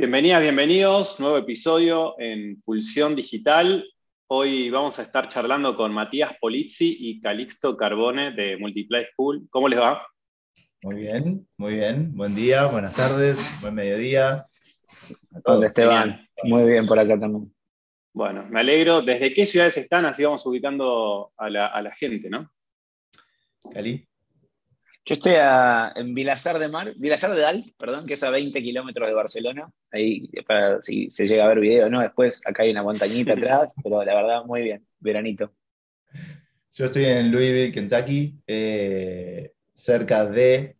Bienvenidas, bienvenidos. Nuevo episodio en Pulsión Digital. Hoy vamos a estar charlando con Matías Polizzi y Calixto Carbone de Multiply School. ¿Cómo les va? Muy bien, muy bien. Buen día, buenas tardes, buen mediodía. ¿Dónde Esteban? Muy bien por acá también. Bueno, me alegro. ¿Desde qué ciudades están? Así vamos ubicando a la, gente, ¿no? Cali. Yo estoy en Vilazar de Mar, Vilazar de Alt, perdón, que es a 20 kilómetros de Barcelona. Ahí, para si se llega a ver video, ¿no? Después acá hay una montañita atrás, pero la verdad, muy bien, veranito. Yo estoy en Louisville, Kentucky, eh, cerca de.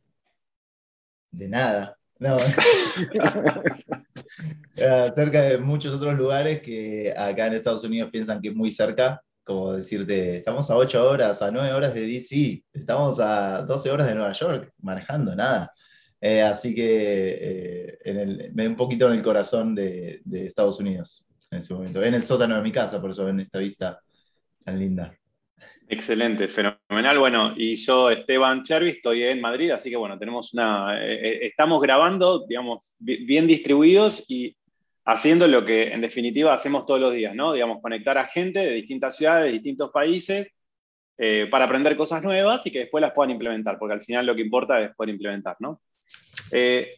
de nada. No. Eh, cerca de muchos otros lugares que acá en Estados Unidos piensan que es muy cerca, como decirte, estamos a 8 horas, a 9 horas de DC, estamos a 12 horas de Nueva York manejando, nada. Eh, así que eh, me un poquito en el corazón de, Estados Unidos en ese momento. En el sótano de mi casa, por eso ven esta vista tan linda. Excelente, fenomenal. Bueno, y yo, Esteban Chervi, estoy en Madrid, así que bueno, tenemos una. Eh, estamos grabando, digamos, bien distribuidos y haciendo lo que en definitiva hacemos todos los días, ¿no? Digamos, conectar a gente de distintas ciudades, de distintos países, eh, para aprender cosas nuevas y que después las puedan implementar, porque al final lo que importa es poder implementar, ¿no? Eh,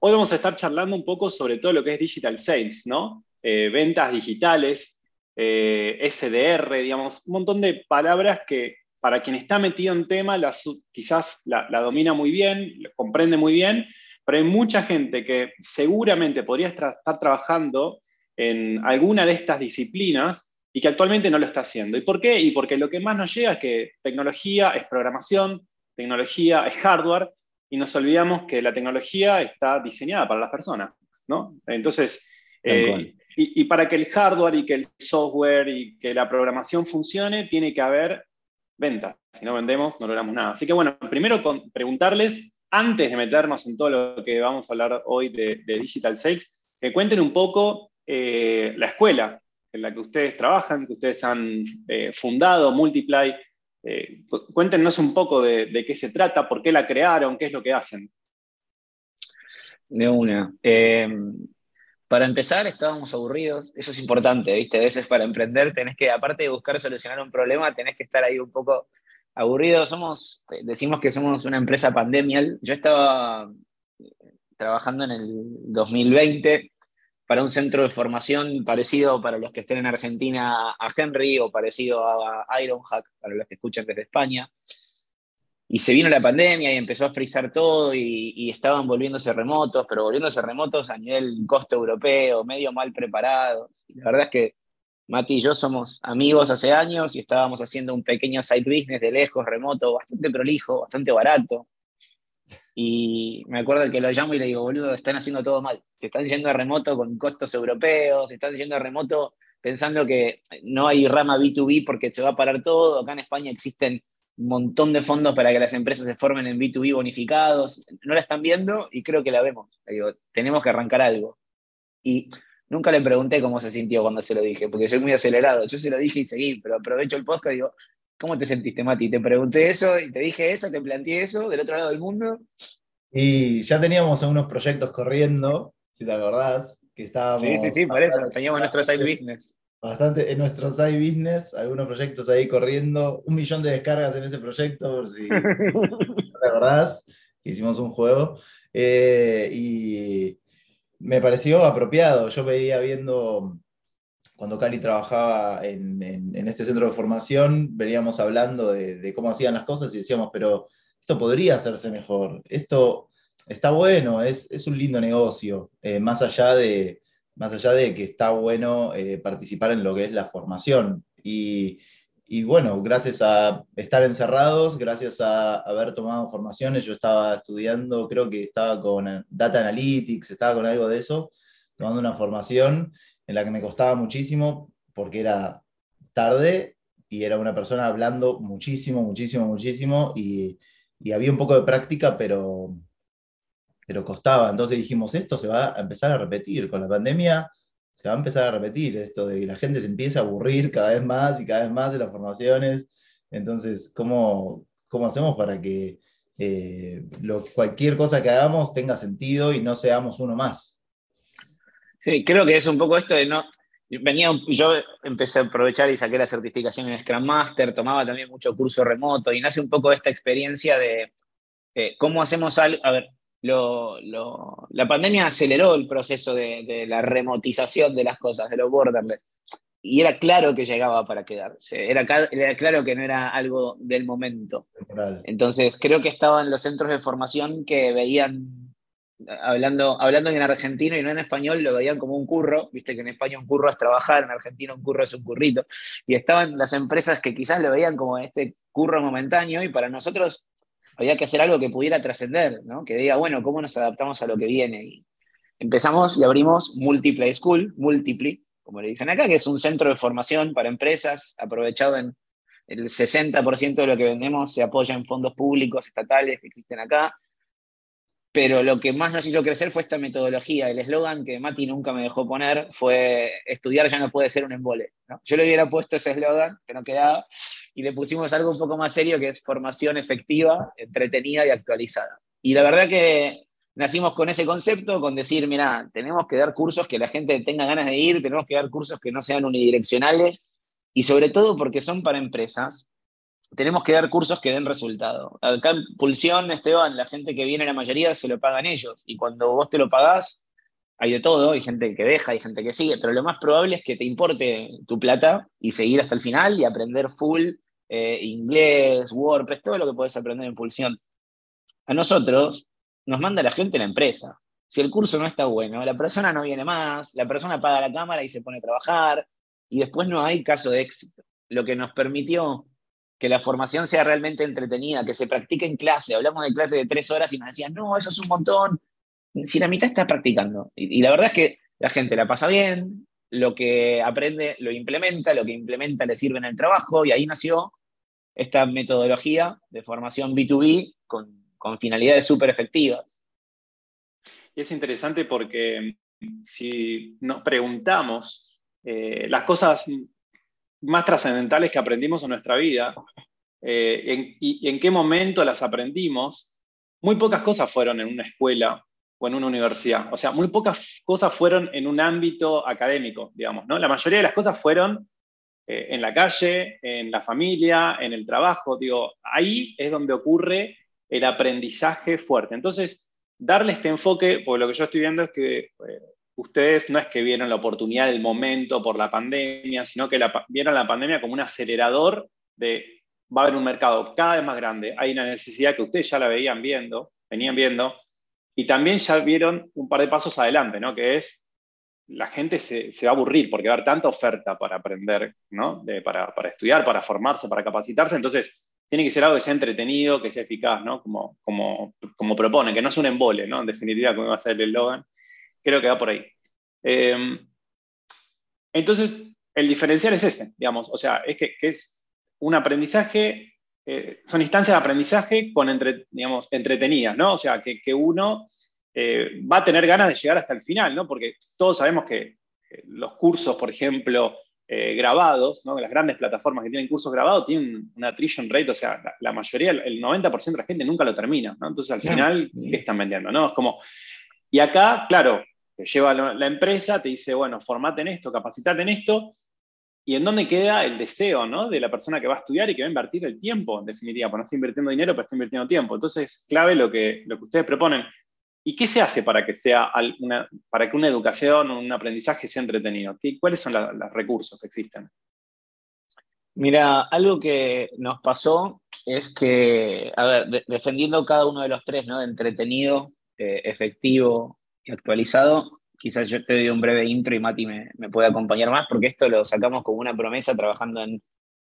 hoy vamos a estar charlando un poco sobre todo lo que es digital sales, ¿no? Eh, ventas digitales, SDR, digamos, un montón de palabras que para quien está metido en tema quizás la, la domina muy bien, comprende muy bien, pero hay mucha gente que seguramente podría estar trabajando en alguna de estas disciplinas y que actualmente no lo está haciendo. ¿Y por qué? Y porque lo que más nos llega es que tecnología es programación, tecnología es hardware, y nos olvidamos que la tecnología está diseñada para las personas, ¿no? Entonces, eh, y, para que el hardware y que el software y que la programación funcione, tiene que haber ventas. Si no vendemos, no logramos nada. Así que bueno, primero preguntarles antes de meternos en todo lo que vamos a hablar hoy de, Digital Sales, que cuenten un poco eh, la escuela en la que ustedes trabajan, que ustedes han eh, fundado, Multiply. Eh, cuéntenos un poco de, qué se trata, por qué la crearon, qué es lo que hacen. De una. para empezar, estábamos aburridos, eso es importante, ¿viste? A veces para emprender tenés que, aparte de buscar solucionar un problema, tenés que estar ahí un poco aburrido. Somos, decimos que somos una empresa pandemial. Yo estaba trabajando en el 2020 para un centro de formación parecido para los que estén en Argentina a Henry o parecido a Ironhack para los que escuchan desde España. Y se vino la pandemia y empezó a frizar todo y, y, estaban volviéndose remotos, pero volviéndose remotos a nivel costo europeo, medio mal preparados. La verdad es que Mati y yo somos amigos hace años y estábamos haciendo un pequeño side business de lejos, remoto, bastante prolijo, bastante barato. Y me acuerdo que lo llamo y le digo, boludo, están haciendo todo mal. Se están yendo a remoto con costos europeos, se están yendo a remoto pensando que no hay rama B2B porque se va a parar todo. Acá en España existen un montón de fondos para que las empresas se formen en B2B bonificados. No la están viendo y creo que la vemos. digo, tenemos que arrancar algo. Y Nunca le pregunté cómo se sintió cuando se lo dije, porque soy muy acelerado. Yo se lo dije y seguí, pero aprovecho el podcast y digo, ¿cómo te sentiste, Mati? Te pregunté eso y te dije eso, te planteé eso del otro lado del mundo. Y ya teníamos algunos proyectos corriendo, si te acordás, que estábamos... Sí, sí, sí, por eso, teníamos nuestro side business. Bastante en nuestro side business, algunos proyectos ahí corriendo, un millón de descargas en ese proyecto, por si te acordás, que hicimos un juego. Eh, y me pareció apropiado. Yo veía viendo, cuando Cali trabajaba en, este centro de formación, veníamos hablando de, cómo hacían las cosas y decíamos, pero esto podría hacerse mejor, esto está bueno, es, un lindo negocio, eh, más, allá de, más allá de que está bueno eh, participar en lo que es la formación. Y, y bueno, gracias a estar encerrados, gracias a haber tomado formaciones, yo estaba estudiando, creo que estaba con Data Analytics, estaba con algo de eso, tomando una formación en la que me costaba muchísimo porque era tarde y era una persona hablando muchísimo, muchísimo, muchísimo y, y había un poco de práctica, pero, pero costaba. Entonces dijimos, esto se va a empezar a repetir. Con la pandemia se va a empezar a repetir esto de que la gente se empieza a aburrir cada vez más y cada vez más de las formaciones. Entonces, ¿cómo, cómo hacemos para que eh, lo, cualquier cosa que hagamos tenga sentido y no seamos uno más? Sí, creo que es un poco esto de no. Venía, yo empecé a aprovechar y saqué la certificación en Scrum Master, tomaba también mucho curso remoto y nace un poco esta experiencia de eh, cómo hacemos algo. A ver, la pandemia aceleró el proceso de, la remotización de las cosas, de los borderless. Y era claro que llegaba para quedarse, era, era claro que no era algo del momento. Entonces, creo que estaban los centros de formación que veían, hablando, hablando en argentino y no en español, lo veían como un curro, viste que en España un curro es trabajar, en Argentina un curro es un currito, y estaban las empresas que quizás lo veían como este curro momentáneo y para nosotros había que hacer algo que pudiera trascender, ¿no? que diga, bueno, ¿cómo nos adaptamos a lo que viene? Y empezamos y abrimos Multiplay School, Multiply, como le dicen acá, que es un centro de formación para empresas, aprovechado en el 60% de lo que vendemos se apoya en fondos públicos estatales que existen acá. Pero lo que más nos hizo crecer fue esta metodología. El eslogan que Mati nunca me dejó poner fue estudiar ya no puede ser un embole. Yo le hubiera puesto ese eslogan, que no quedaba, y le pusimos algo un poco más serio que es formación efectiva, entretenida y actualizada. Y la verdad que nacimos con ese concepto, con decir, mira, tenemos que dar cursos que la gente tenga ganas de ir, tenemos que dar cursos que no sean unidireccionales y sobre todo porque son para empresas, tenemos que dar cursos que den resultado. Acá en Pulsión, Esteban, la gente que viene, la mayoría se lo pagan ellos y cuando vos te lo pagás, hay de todo, hay gente que deja, hay gente que sigue, pero lo más probable es que te importe tu plata y seguir hasta el final y aprender full eh, inglés, WordPress, todo lo que puedes aprender en Pulsión. A nosotros nos manda la gente la empresa. Si el curso no está bueno, la persona no viene más, la persona apaga la cámara y se pone a trabajar, y después no hay caso de éxito. Lo que nos permitió que la formación sea realmente entretenida, que se practique en clase. Hablamos de clase de tres horas y nos decían, no, eso es un montón. Si la mitad está practicando. Y, la verdad es que la gente la pasa bien, lo que aprende lo implementa, lo que implementa le sirve en el trabajo, y ahí nació esta metodología de formación B2B con, finalidades súper efectivas. Y es interesante porque si nos preguntamos eh, las cosas más trascendentales que aprendimos en nuestra vida eh, y, en qué momento las aprendimos, muy pocas cosas fueron en una escuela o en una universidad. O sea, muy pocas cosas fueron en un ámbito académico, digamos, ¿no? La mayoría de las cosas fueron eh, en la calle, en la familia, en el trabajo. Digo, ahí es donde ocurre el aprendizaje fuerte. Entonces, darle este enfoque, porque lo que yo estoy viendo es que eh, ustedes no es que vieron la oportunidad del momento por la pandemia, sino que vieron la pandemia como un acelerador de va a haber un mercado cada vez más grande. Hay una necesidad que ustedes ya la veían viendo, venían viendo, y también ya vieron un par de pasos adelante, ¿no? Que es la gente se, va a aburrir porque va a haber tanta oferta para aprender, ¿no? para, estudiar, para formarse, para capacitarse. Entonces, tiene que ser algo que sea entretenido, que sea eficaz, ¿no? Como, como, como propone, que no es un embole, ¿no? En definitiva, como va a ser el eslogan. Creo que va por ahí. Em, entonces, el diferencial es ese, digamos, o sea, es que, es un aprendizaje, eh, son instancias de aprendizaje con, entre, digamos, entretenidas, ¿no? O sea, que, uno eh, va a tener ganas de llegar hasta el final, ¿no? Porque todos sabemos que los cursos, por ejemplo, eh, grabados, ¿no? las grandes plataformas que tienen cursos grabados tienen una attrition rate, o sea, la, mayoría, el 90% de la gente nunca lo termina, ¿no? Entonces, al final, ¿qué están vendiendo? ¿no? Es como, y acá, claro, lleva la, empresa, te dice, bueno, formate en esto, capacitate en esto, y en dónde queda el deseo ¿no? de la persona que va a estudiar y que va a invertir el tiempo, en definitiva, porque no está invirtiendo dinero, pero está invirtiendo tiempo. Entonces, clave lo que, lo que ustedes proponen. ¿Y qué se hace para que, sea una, para que una educación un aprendizaje sea entretenido? ¿Qué, ¿Cuáles son los recursos que existen? Mira, algo que nos pasó es que, a ver, defendiendo cada uno de los tres, ¿no? Entretenido, eh, efectivo actualizado. Quizás yo te doy un breve intro y Mati me, puede acompañar más, porque esto lo sacamos como una promesa trabajando en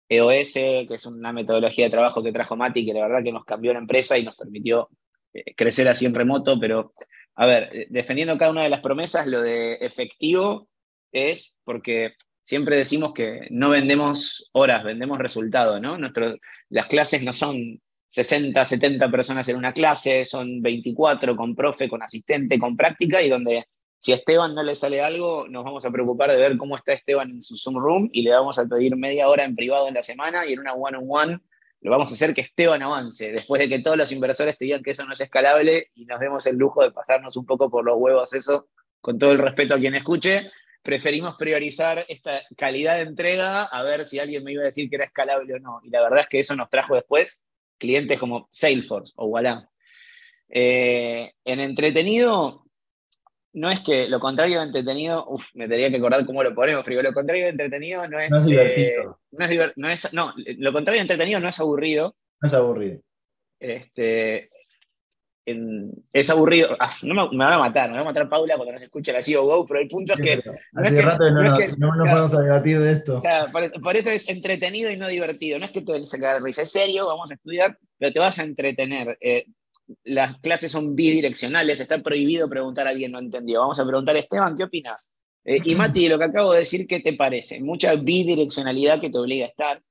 EOS, que es una metodología de trabajo que trajo Mati, que la verdad que nos cambió la empresa y nos permitió eh, crecer así en remoto, pero a ver, eh, defendiendo cada una de las promesas, lo de efectivo es porque siempre decimos que no vendemos horas, vendemos resultados, ¿no? las clases no son 60, 70 personas en una clase, son 24 con profe, con asistente, con práctica, y donde si a Esteban no le sale algo, nos vamos a preocupar de ver cómo está Esteban en su Zoom Room y le vamos a pedir media hora en privado en la semana y en una one-on-one lo vamos a hacer que Esteban avance, después de que todos los inversores te digan que eso no es escalable y nos demos el lujo de pasarnos un poco por los huevos eso con todo el respeto a quien escuche, preferimos priorizar esta calidad de entrega a ver si alguien me iba a decir que era escalable o no. Y la verdad es que eso nos trajo después clientes como Salesforce o Walla. Eh, en entretenido, no es que lo contrario de entretenido, uff, me tendría que acordar cómo lo ponemos, pero lo contrario de entretenido no es. No es divertido. Eh, no, es, no, lo contrario de entretenido no es aburrido. No es aburrido. Este, es aburrido. Ah, no me, me, va a matar, me va a matar Paula cuando nos escuche la COGO, pero el punto es que. Hace rato no, nos, vamos a debatir de esto. por, eso es entretenido y no divertido. No es que te se caer risa, es serio, vamos a estudiar, pero te vas a entretener. Eh, las clases son bidireccionales, está prohibido preguntar a alguien no entendió. Vamos a preguntar, Esteban, ¿qué opinas? Eh, y Mati, lo que acabo de decir, ¿qué te parece? Mucha bidireccionalidad que te obliga a estar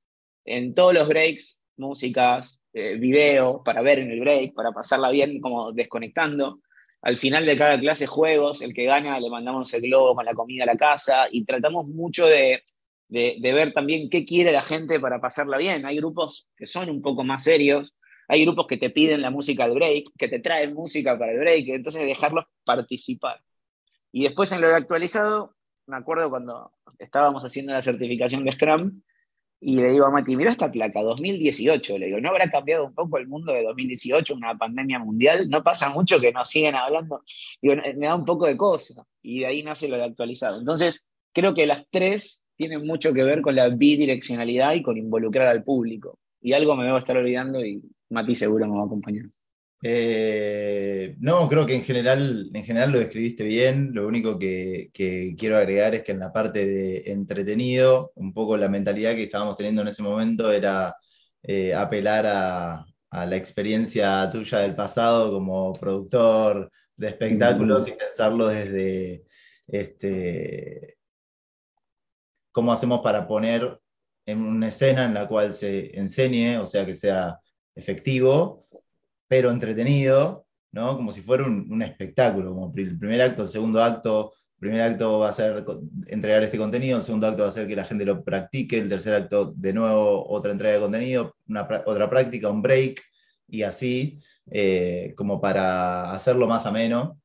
en todos los breaks, músicas, eh, video para ver en el break, para pasarla bien como desconectando. Al final de cada clase juegos, el que gana le mandamos el globo con la comida a la casa y tratamos mucho de, de, ver también qué quiere la gente para pasarla bien. Hay grupos que son un poco más serios, hay grupos que te piden la música del break, que te traen música para el break, entonces dejarlos participar. Y después en lo actualizado, me acuerdo cuando estábamos haciendo la certificación de Scrum, y le digo a Mati, mira esta placa, 2018. Le digo, ¿no habrá cambiado un poco el mundo de 2018, una pandemia mundial? No pasa mucho que nos siguen hablando. Me da un poco de cosa. Y de ahí nace lo de actualizado. Entonces, creo que las tres tienen mucho que ver con la bidireccionalidad y con involucrar al público. Y algo me debo estar olvidando y Mati seguro me va a acompañar. Eh, no, creo que en general, en general lo describiste bien. Lo único que, quiero agregar es que en la parte de entretenido, un poco la mentalidad que estábamos teniendo en ese momento era eh, apelar a, la experiencia tuya del pasado como productor de espectáculos y pensarlo desde este, cómo hacemos para poner en una escena en la cual se enseñe, o sea, que sea efectivo pero entretenido, ¿no? Como si fuera un, espectáculo, como el primer acto, el segundo acto, el primer acto va a ser entregar este contenido, el segundo acto va a ser que la gente lo practique, el tercer acto de nuevo otra entrega de contenido, otra práctica, un break, y así, eh, como para hacerlo más ameno.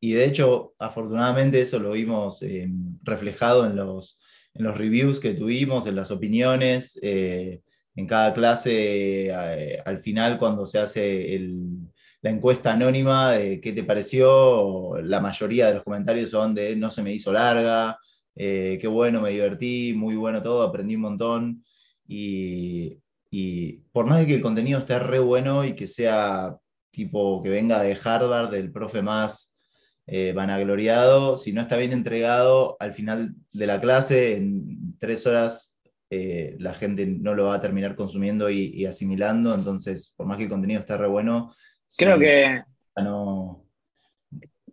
Y de hecho, afortunadamente eso lo vimos eh, reflejado en los, en los reviews que tuvimos, en las opiniones. Eh, en cada clase, eh, al final, cuando se hace la encuesta anónima de qué te pareció, la mayoría de los comentarios son de no se me hizo larga, eh, qué bueno, me divertí, muy bueno todo, aprendí un montón. Y, por más de que el contenido esté re bueno y que sea tipo que venga de Harvard, del profe más eh, vanagloriado, si no está bien entregado, al final de la clase, en tres horas eh, la gente no lo va a terminar consumiendo y, asimilando, entonces por más que el contenido esté re bueno, creo que no,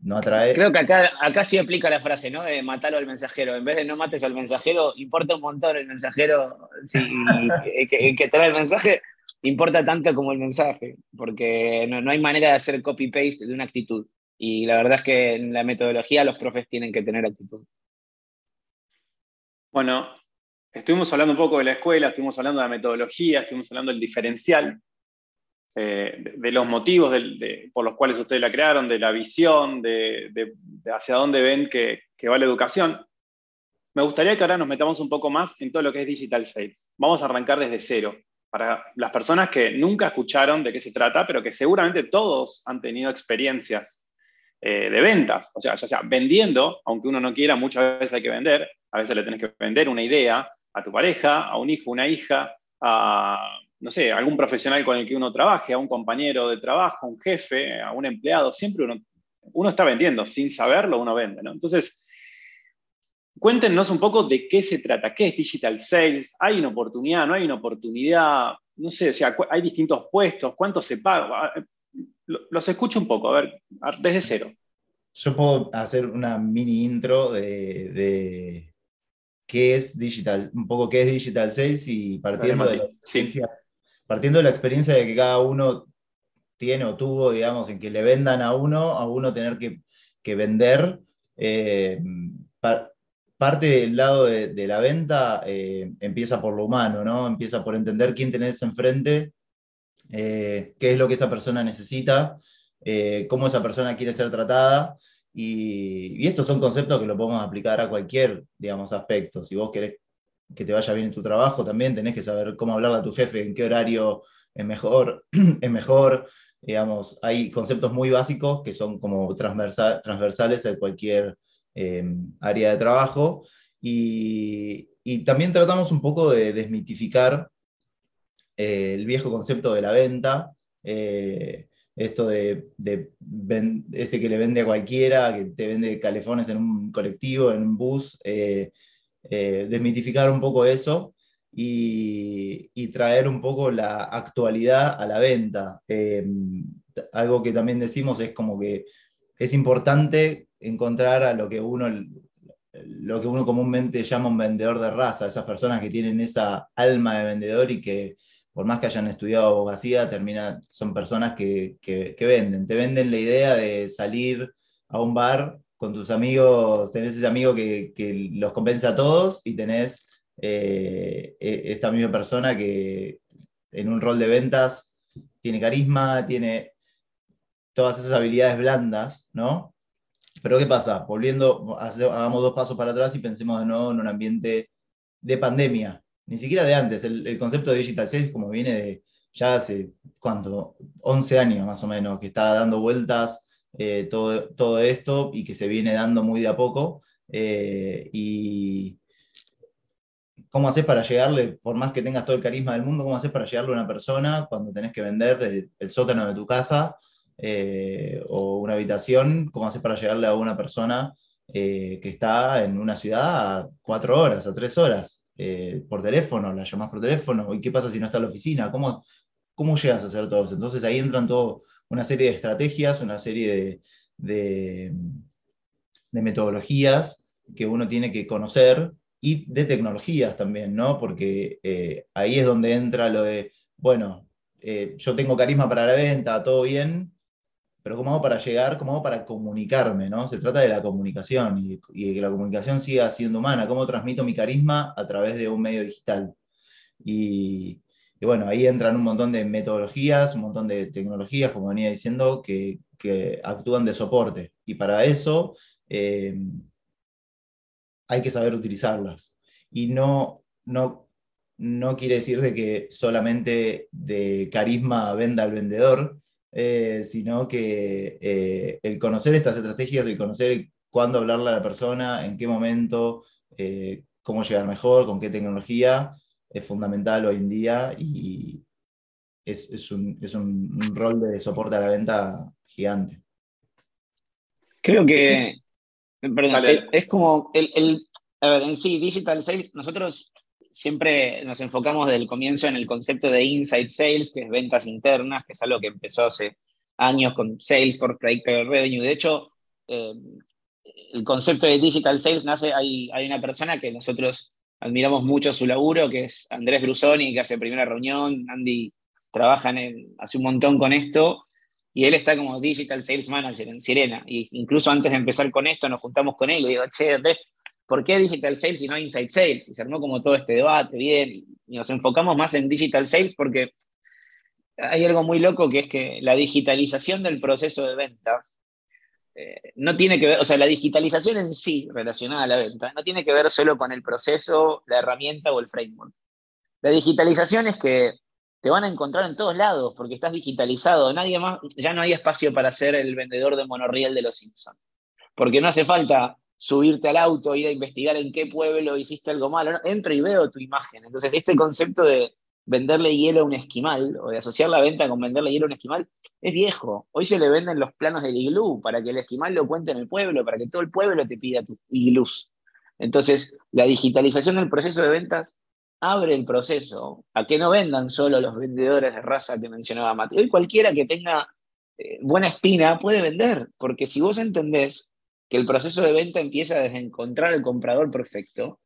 no atrae. Creo que acá, acá sí aplica la frase, ¿no? De matarlo al mensajero. En vez de no mates al mensajero, importa un montón el mensajero que, trae el mensaje, importa tanto como el mensaje, porque no, no hay manera de hacer copy-paste de una actitud. Y la verdad es que en la metodología los profes tienen que tener actitud. Bueno, estuvimos hablando un poco de la escuela, estuvimos hablando de la metodología, estuvimos hablando del diferencial, eh, de, los motivos por los cuales ustedes la crearon, de la visión, de, hacia dónde ven que, va la educación. Me gustaría que ahora nos metamos un poco más en todo lo que es digital sales. Vamos a arrancar desde cero. Para las personas que nunca escucharon de qué se trata, pero que seguramente todos han tenido experiencias eh, de ventas, o sea, ya sea vendiendo, aunque uno no quiera, muchas veces hay que vender, a veces le tenés que vender una idea, a tu pareja, a un hijo, una hija, a, no sé, algún profesional con el que uno trabaje, a un compañero de trabajo, un jefe, a un empleado, siempre uno, uno está vendiendo, sin saberlo uno vende, ¿no? Entonces, cuéntenos un poco de qué se trata, qué es digital sales, hay una oportunidad, no hay una oportunidad, no sé, o sea, hay distintos puestos, cuánto se paga, los escucho un poco, a ver, desde cero. Yo puedo hacer una mini intro de qué es digital, un poco qué es digital sales y partiendo, de la, experiencia, partiendo de la experiencia de que cada uno tiene o tuvo, digamos, en que le vendan a uno, a uno tener que, vender. Eh, parte del lado de, la venta eh, empieza por lo humano, ¿no? Empieza por entender quién tenés enfrente, eh, qué es lo que esa persona necesita, cómo esa persona quiere ser tratada Y, estos son conceptos que lo podemos aplicar a cualquier, digamos, aspecto. Si vos querés que te vaya bien en tu trabajo, también tenés que saber cómo hablarle a tu jefe, en qué horario es mejor, es mejor. Digamos, hay conceptos muy básicos que son como transversales a cualquier eh, área de trabajo. Y, también tratamos un poco de desmitificar eh, el viejo concepto de la venta. Eh, esto de, ese que le vende a cualquiera, que te vende calefones en un colectivo, en un bus, eh, eh, desmitificar un poco eso y, traer un poco la actualidad a la venta. Eh, algo que también decimos es como que es importante encontrar a lo que uno lo que uno comúnmente llama un vendedor de raza, esas personas que tienen esa alma de vendedor y que por más que hayan estudiado abogacía, termina, son personas que, venden. Te venden la idea de salir a un bar con tus amigos, tenés ese amigo que, los compensa a todos y tenés eh, e, esta misma persona que en un rol de ventas tiene carisma, tiene todas esas habilidades blandas, ¿no? Pero ¿qué pasa? Volviendo, hagamos dos pasos para atrás y pensemos de nuevo en un ambiente de pandemia ni siquiera de antes. El, concepto de Digital Sales como viene de ya hace, ¿cuánto? 11 años más o menos, que está dando vueltas eh, todo, todo, esto y que se viene dando muy de a poco. Eh, y cómo haces para llegarle, por más que tengas todo el carisma del mundo, cómo haces para llegarle a una persona cuando tenés que vender el sótano de tu casa eh, o una habitación, cómo haces para llegarle a una persona que está en una ciudad a cuatro horas, a tres horas. Eh, por teléfono, la llamás por teléfono, ¿y qué pasa si no está en la oficina? ¿Cómo, cómo llegas a hacer todo eso? Entonces ahí entran todo, una serie de estrategias, una serie de, de, metodologías que uno tiene que conocer y de tecnologías también, ¿no? Porque eh, ahí es donde entra lo de, bueno, eh, yo tengo carisma para la venta, todo bien, pero ¿cómo hago para llegar? ¿Cómo hago para comunicarme? ¿no? Se trata de la comunicación y, de que la comunicación siga siendo humana. ¿Cómo transmito mi carisma a través de un medio digital? Y, bueno, ahí entran un montón de metodologías, un montón de tecnologías, como venía diciendo, que, actúan de soporte. Y para eso eh, hay que saber utilizarlas. Y no, no, no quiere decir de que solamente de carisma venda al vendedor, eh, sino que eh, el conocer estas estrategias, el conocer cuándo hablarle a la persona, en qué momento, eh, cómo llegar mejor, con qué tecnología, es fundamental hoy en día y es, un, rol de soporte a la venta gigante. Creo que, perdón, es, como el, a ver, en sí, Digital Sales, nosotros siempre nos enfocamos desde el comienzo en el concepto de inside sales, que es ventas internas, que es algo que empezó hace años con Salesforce, Predictable Revenue. De hecho, eh, el concepto de digital sales nace, hay, hay una persona que nosotros admiramos mucho su laburo, que es Andrés Brusoni, que hace primera reunión, Andy trabaja en hace un montón con esto, y él está como Digital Sales Manager en Sirena. Y incluso antes de empezar con esto, nos juntamos con él y digo, che, Andrés, ¿por qué Digital Sales y no Inside Sales? Y se armó como todo este debate, bien, y nos enfocamos más en Digital Sales porque hay algo muy loco que es que la digitalización del proceso de ventas eh, no tiene que ver, o sea, la digitalización en sí relacionada a la venta no tiene que ver solo con el proceso, la herramienta o el framework. La digitalización es que te van a encontrar en todos lados porque estás digitalizado. Nadie más, ya no hay espacio para ser el vendedor de monorriel de los Simpsons. Porque no hace falta subirte al auto, ir a investigar en qué pueblo hiciste algo malo. Entro y veo tu imagen. Entonces, este concepto de venderle hielo a un esquimal o de asociar la venta con venderle hielo a un esquimal es viejo. Hoy se le venden los planos del iglú para que el esquimal lo cuente en el pueblo, para que todo el pueblo te pida tu iglús. Entonces, la digitalización del proceso de ventas abre el proceso a que no vendan solo los vendedores de raza que mencionaba Mati. Hoy cualquiera que tenga eh, buena espina puede vender, porque si vos entendés que el proceso de venta empieza desde encontrar el comprador perfecto,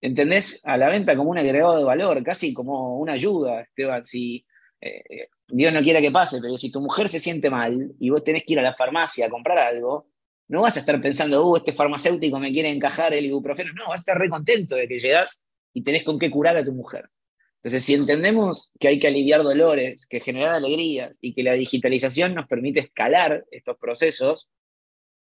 entendés a la venta como un agregado de valor, casi como una ayuda, Esteban. Si eh, Dios no quiera que pase, pero si tu mujer se siente mal y vos tenés que ir a la farmacia a comprar algo, no vas a estar pensando, uh, este farmacéutico me quiere encajar el ibuprofeno. No, vas a estar re contento de que llegás y tenés con qué curar a tu mujer. Entonces, si entendemos que hay que aliviar dolores, que generar alegrías y que la digitalización nos permite escalar estos procesos,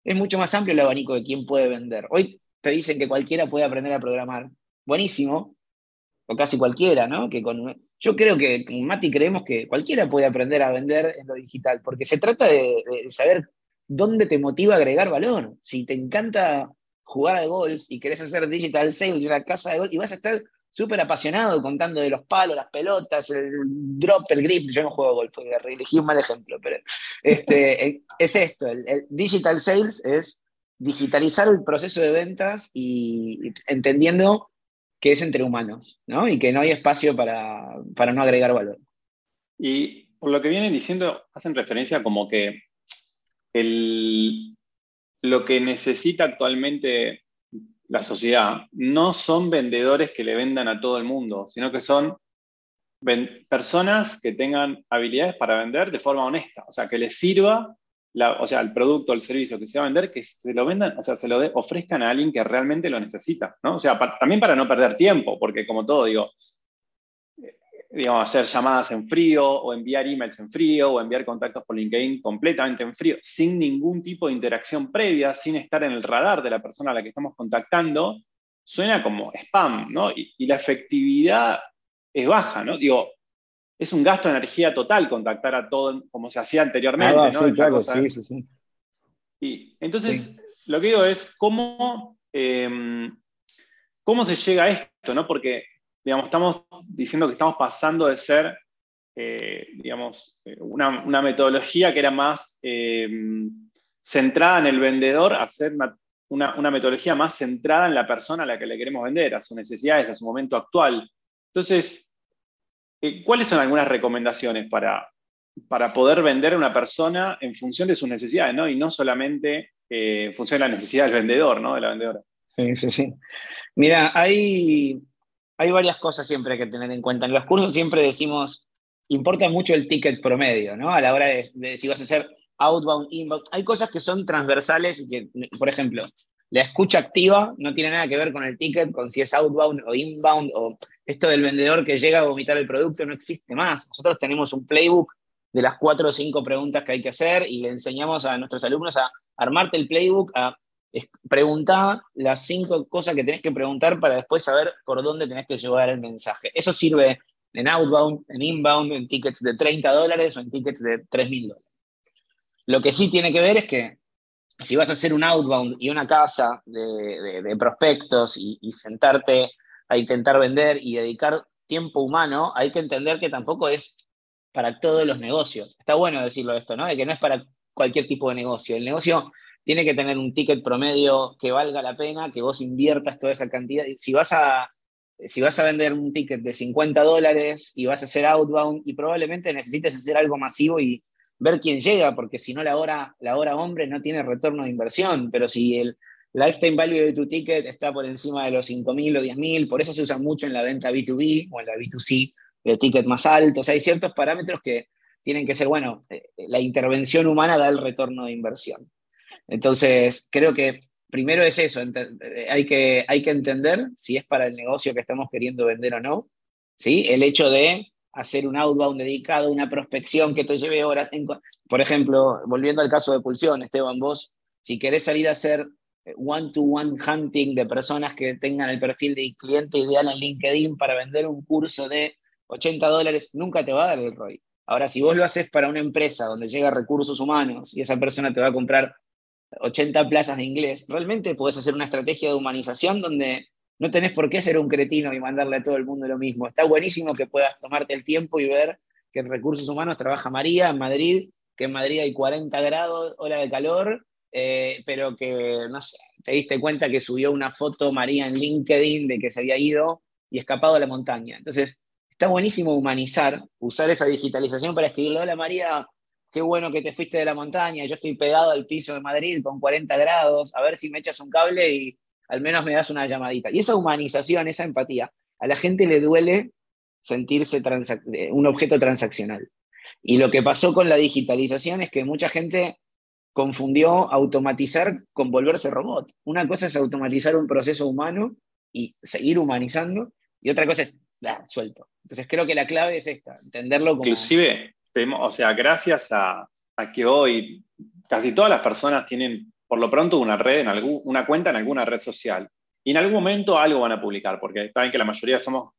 es mucho más amplio el abanico de quién puede vender. Hoy te dicen que cualquiera puede aprender a programar. Buenísimo, o casi cualquiera, ¿no? Que con, yo creo que con Mati creemos que cualquiera puede aprender a vender en lo digital, porque se trata de, saber dónde te motiva a agregar valor. Si te encanta jugar al golf y querés hacer digital sales de una casa de golf y vas a estar súper apasionado contando de los palos, las pelotas, el drop, el grip. Yo no juego golf, elegí un mal ejemplo, pero este, es esto, el, digital sales es digitalizar el proceso de ventas y entendiendo que es entre humanos, ¿no? Y que no hay espacio para, no agregar valor. Y por lo que vienen diciendo, hacen referencia como que lo que necesita actualmente la sociedad no son vendedores que le vendan a todo el mundo, sino que son personas que tengan habilidades para vender de forma honesta, o sea, que les sirva o sea, el producto, el servicio que se va a vender, que se lo vendan, o sea, se lo ofrezcan a alguien que realmente lo necesita, ¿no? O sea, también para no perder tiempo, porque como todo, digo, digamos, hacer llamadas en frío, o enviar emails en frío, o enviar contactos por LinkedIn completamente en frío, sin ningún tipo de interacción previa, sin estar en el radar de la persona a la que estamos contactando, suena como spam, ¿no? Y, y la efectividad es baja, ¿no? Digo, es un gasto de energía total contactar a todo como se hacía anteriormente. Ah, sí, claro, sí, sí, sí. Y entonces, lo que digo es cómo, em, cómo se llega a esto, ¿no? Porque, digamos, estamos diciendo que estamos pasando de ser, eh, digamos, eh, una, metodología que era más em, centrada en el vendedor a ser una, una metodología más centrada en la persona a la que le queremos vender, a sus necesidades, a su momento actual. Entonces, eh, ¿Cuáles son algunas recomendaciones para, para poder vender a una persona en función de sus necesidades, ¿no? Y no solamente eh, en función de la necesidad del vendedor, ¿no? De la vendedora. Sí, sí, sí. Mira, hay, hay varias cosas siempre que tener en cuenta. En los cursos siempre decimos, importa mucho el ticket promedio, ¿no? A la hora de, si vas a hacer outbound, inbound. Hay cosas que son transversales y que, por ejemplo, la escucha activa no tiene nada que ver con el ticket, con si es outbound o inbound, o esto del vendedor que llega a vomitar el producto no existe más. Nosotros tenemos un playbook de las cuatro o cinco preguntas que hay que hacer y le enseñamos a nuestros alumnos a armarte el playbook, a preguntar las cinco cosas que tenés que preguntar para después saber por dónde tenés que llevar el mensaje. Eso sirve en outbound, en inbound, en tickets de 30 dólares o en tickets de 3 mil dólares. Lo que sí tiene que ver es que si vas a hacer un outbound y una casa de, prospectos y, sentarte a intentar vender y dedicar tiempo humano, hay que entender que tampoco es para todos los negocios. Está bueno decirlo esto, ¿no? De que no es para cualquier tipo de negocio. El negocio tiene que tener un ticket promedio que valga la pena, que vos inviertas toda esa cantidad. Si vas a, si vas a vender un ticket de 50 dólares y vas a hacer outbound y probablemente necesites hacer algo masivo y ver quién llega, porque si no la hora, la hora hombre no tiene retorno de inversión, pero si el lifetime value de tu ticket está por encima de los 5.000 o 10.000, por eso se usa mucho en la venta B2B o en la B2C de ticket más altos, hay ciertos parámetros que tienen que ser, bueno, eh, la intervención humana da el retorno de inversión. Entonces, creo que primero es eso, eh, hay que, hay que entender si es para el negocio que estamos queriendo vender o no, ¿sí? El hecho de hacer un outbound dedicado, una prospección que te lleve horas. por ejemplo, volviendo al caso de Pulsión, Esteban, vos, si querés salir a hacer eh, one-to-one hunting de personas que tengan el perfil de cliente ideal en LinkedIn para vender un curso de 80 dólares, nunca te va a dar el ROI. Ahora, si vos lo haces para una empresa donde llega recursos humanos y esa persona te va a comprar 80 plazas de inglés, realmente puedes hacer una estrategia de humanización donde no tenés por qué ser un cretino y mandarle a todo el mundo lo mismo. Está buenísimo que puedas tomarte el tiempo y ver que en recursos humanos trabaja María en Madrid, que en Madrid hay 40 grados, hora de calor, eh, pero que, no sé, te diste cuenta que subió una foto María en LinkedIn de que se había ido y escapado a la montaña. Entonces, está buenísimo humanizar, usar esa digitalización para escribirle, hola María, qué bueno que te fuiste de la montaña, yo estoy pegado al piso de Madrid con 40 grados, a ver si me echas un cable y al menos me das una llamadita. Y esa humanización, esa empatía, a la gente le duele sentirse eh, un objeto transaccional. Y lo que pasó con la digitalización es que mucha gente confundió automatizar con volverse robot. Una cosa es automatizar un proceso humano y seguir humanizando, y otra cosa es dar suelto. Entonces creo que la clave es esta, entenderlo como... Inclusive, o sea, gracias a, a que hoy casi todas las personas tienen por lo pronto una red, en algún, una cuenta en alguna red social. Y en algún momento algo van a publicar, porque saben que la mayoría somos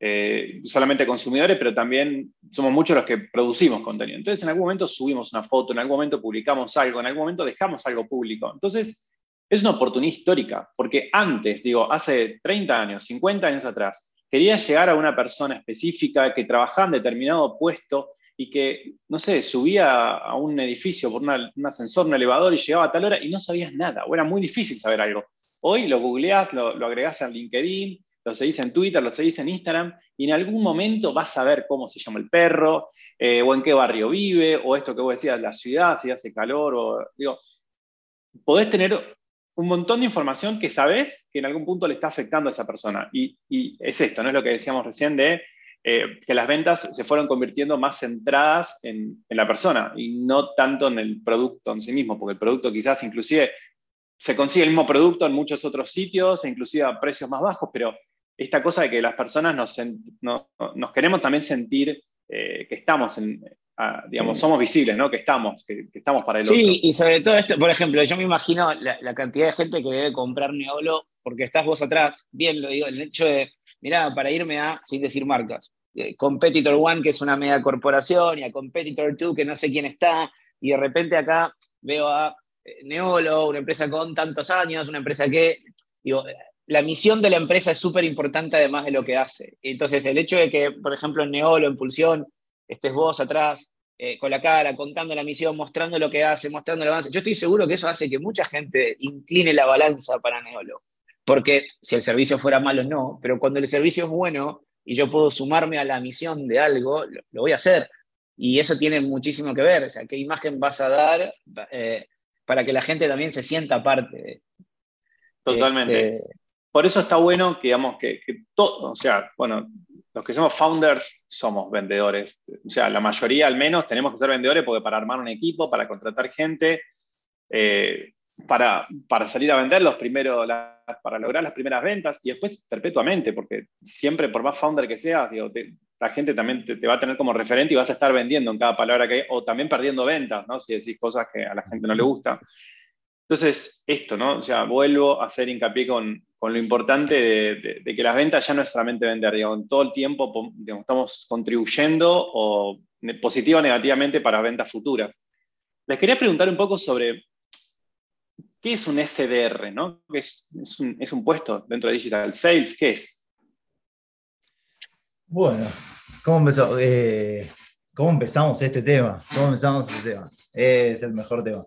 eh, solamente consumidores, pero también somos muchos los que producimos contenido. Entonces, en algún momento subimos una foto, en algún momento publicamos algo, en algún momento dejamos algo público. Entonces, es una oportunidad histórica, porque antes, digo, hace 30 años, 50 años atrás, quería llegar a una persona específica que trabajaba en determinado puesto y que, no sé, subía a un edificio por un ascensor, un elevador y llegaba a tal hora y no sabías nada, o era muy difícil saber algo. Hoy lo googleás, lo, lo agregás a LinkedIn, lo seguís en Twitter, lo seguís en Instagram, y en algún momento vas a ver cómo se llama el perro, eh, o en qué barrio vive, o esto que vos decías, la ciudad, si hace calor, o digo, podés tener un montón de información que sabés que en algún punto le está afectando a esa persona. Y, y es esto, ¿no? Es lo que decíamos recién de eh, que las ventas se fueron convirtiendo más centradas en, la persona y no tanto en el producto en sí mismo, porque el producto quizás inclusive se consigue el mismo producto en muchos otros sitios, e inclusive a precios más bajos, pero esta cosa de que las personas nos, nos queremos también sentir eh, que estamos en, digamos, somos visibles, ¿no? Que estamos, que, estamos para el otro. Sí, y sobre todo esto, por ejemplo, yo me imagino la, la, cantidad de gente que debe comprar Neolo porque estás vos atrás, bien lo digo, el hecho de mirá, para irme a, sin decir marcas, eh, Competitor One, que es una mega corporación, y a Competitor 2, que no sé quién está, y de repente acá veo a eh, Neolo, una empresa con tantos años, una empresa que, digo, la misión de la empresa es súper importante además de lo que hace. Entonces, el hecho de que, por ejemplo, en Neolo, en Pulsión, estés vos atrás, eh, con la cara, contando la misión, mostrando lo que hace, mostrando el avance, yo estoy seguro que eso hace que mucha gente incline la balanza para Neolo. Porque si el servicio fuera malo, no, pero cuando el servicio es bueno y yo puedo sumarme a la misión de algo, lo, voy a hacer. Y eso tiene muchísimo que ver, o sea, qué imagen vas a dar eh, para que la gente también se sienta parte. Totalmente. Este, Por eso está bueno que, digamos, que, que todo, o sea, bueno, los que somos founders somos vendedores. O sea, la mayoría al menos tenemos que ser vendedores porque para armar un equipo, para contratar gente, eh, para, para, salir a vender los primeros, para lograr las primeras ventas y después perpetuamente, porque siempre por más founder que seas, digo, la gente también te, va a tener como referente y vas a estar vendiendo en cada palabra que hay, o también perdiendo ventas, ¿no? Si decís cosas que a la gente no le gusta. Entonces, esto, ¿no? O sea, vuelvo a hacer hincapié con, con lo importante de, que las ventas ya no es solamente vender, digamos, todo el tiempo estamos contribuyendo o positiva o negativamente para ventas futuras. Les quería preguntar un poco sobre ¿Qué es un SDR? ¿no? es, un, puesto dentro de Digital Sales? ¿Qué es? Bueno, ¿cómo, empezó? Eh, ¿cómo empezamos este tema? ¿Cómo empezamos este tema? Es el mejor tema.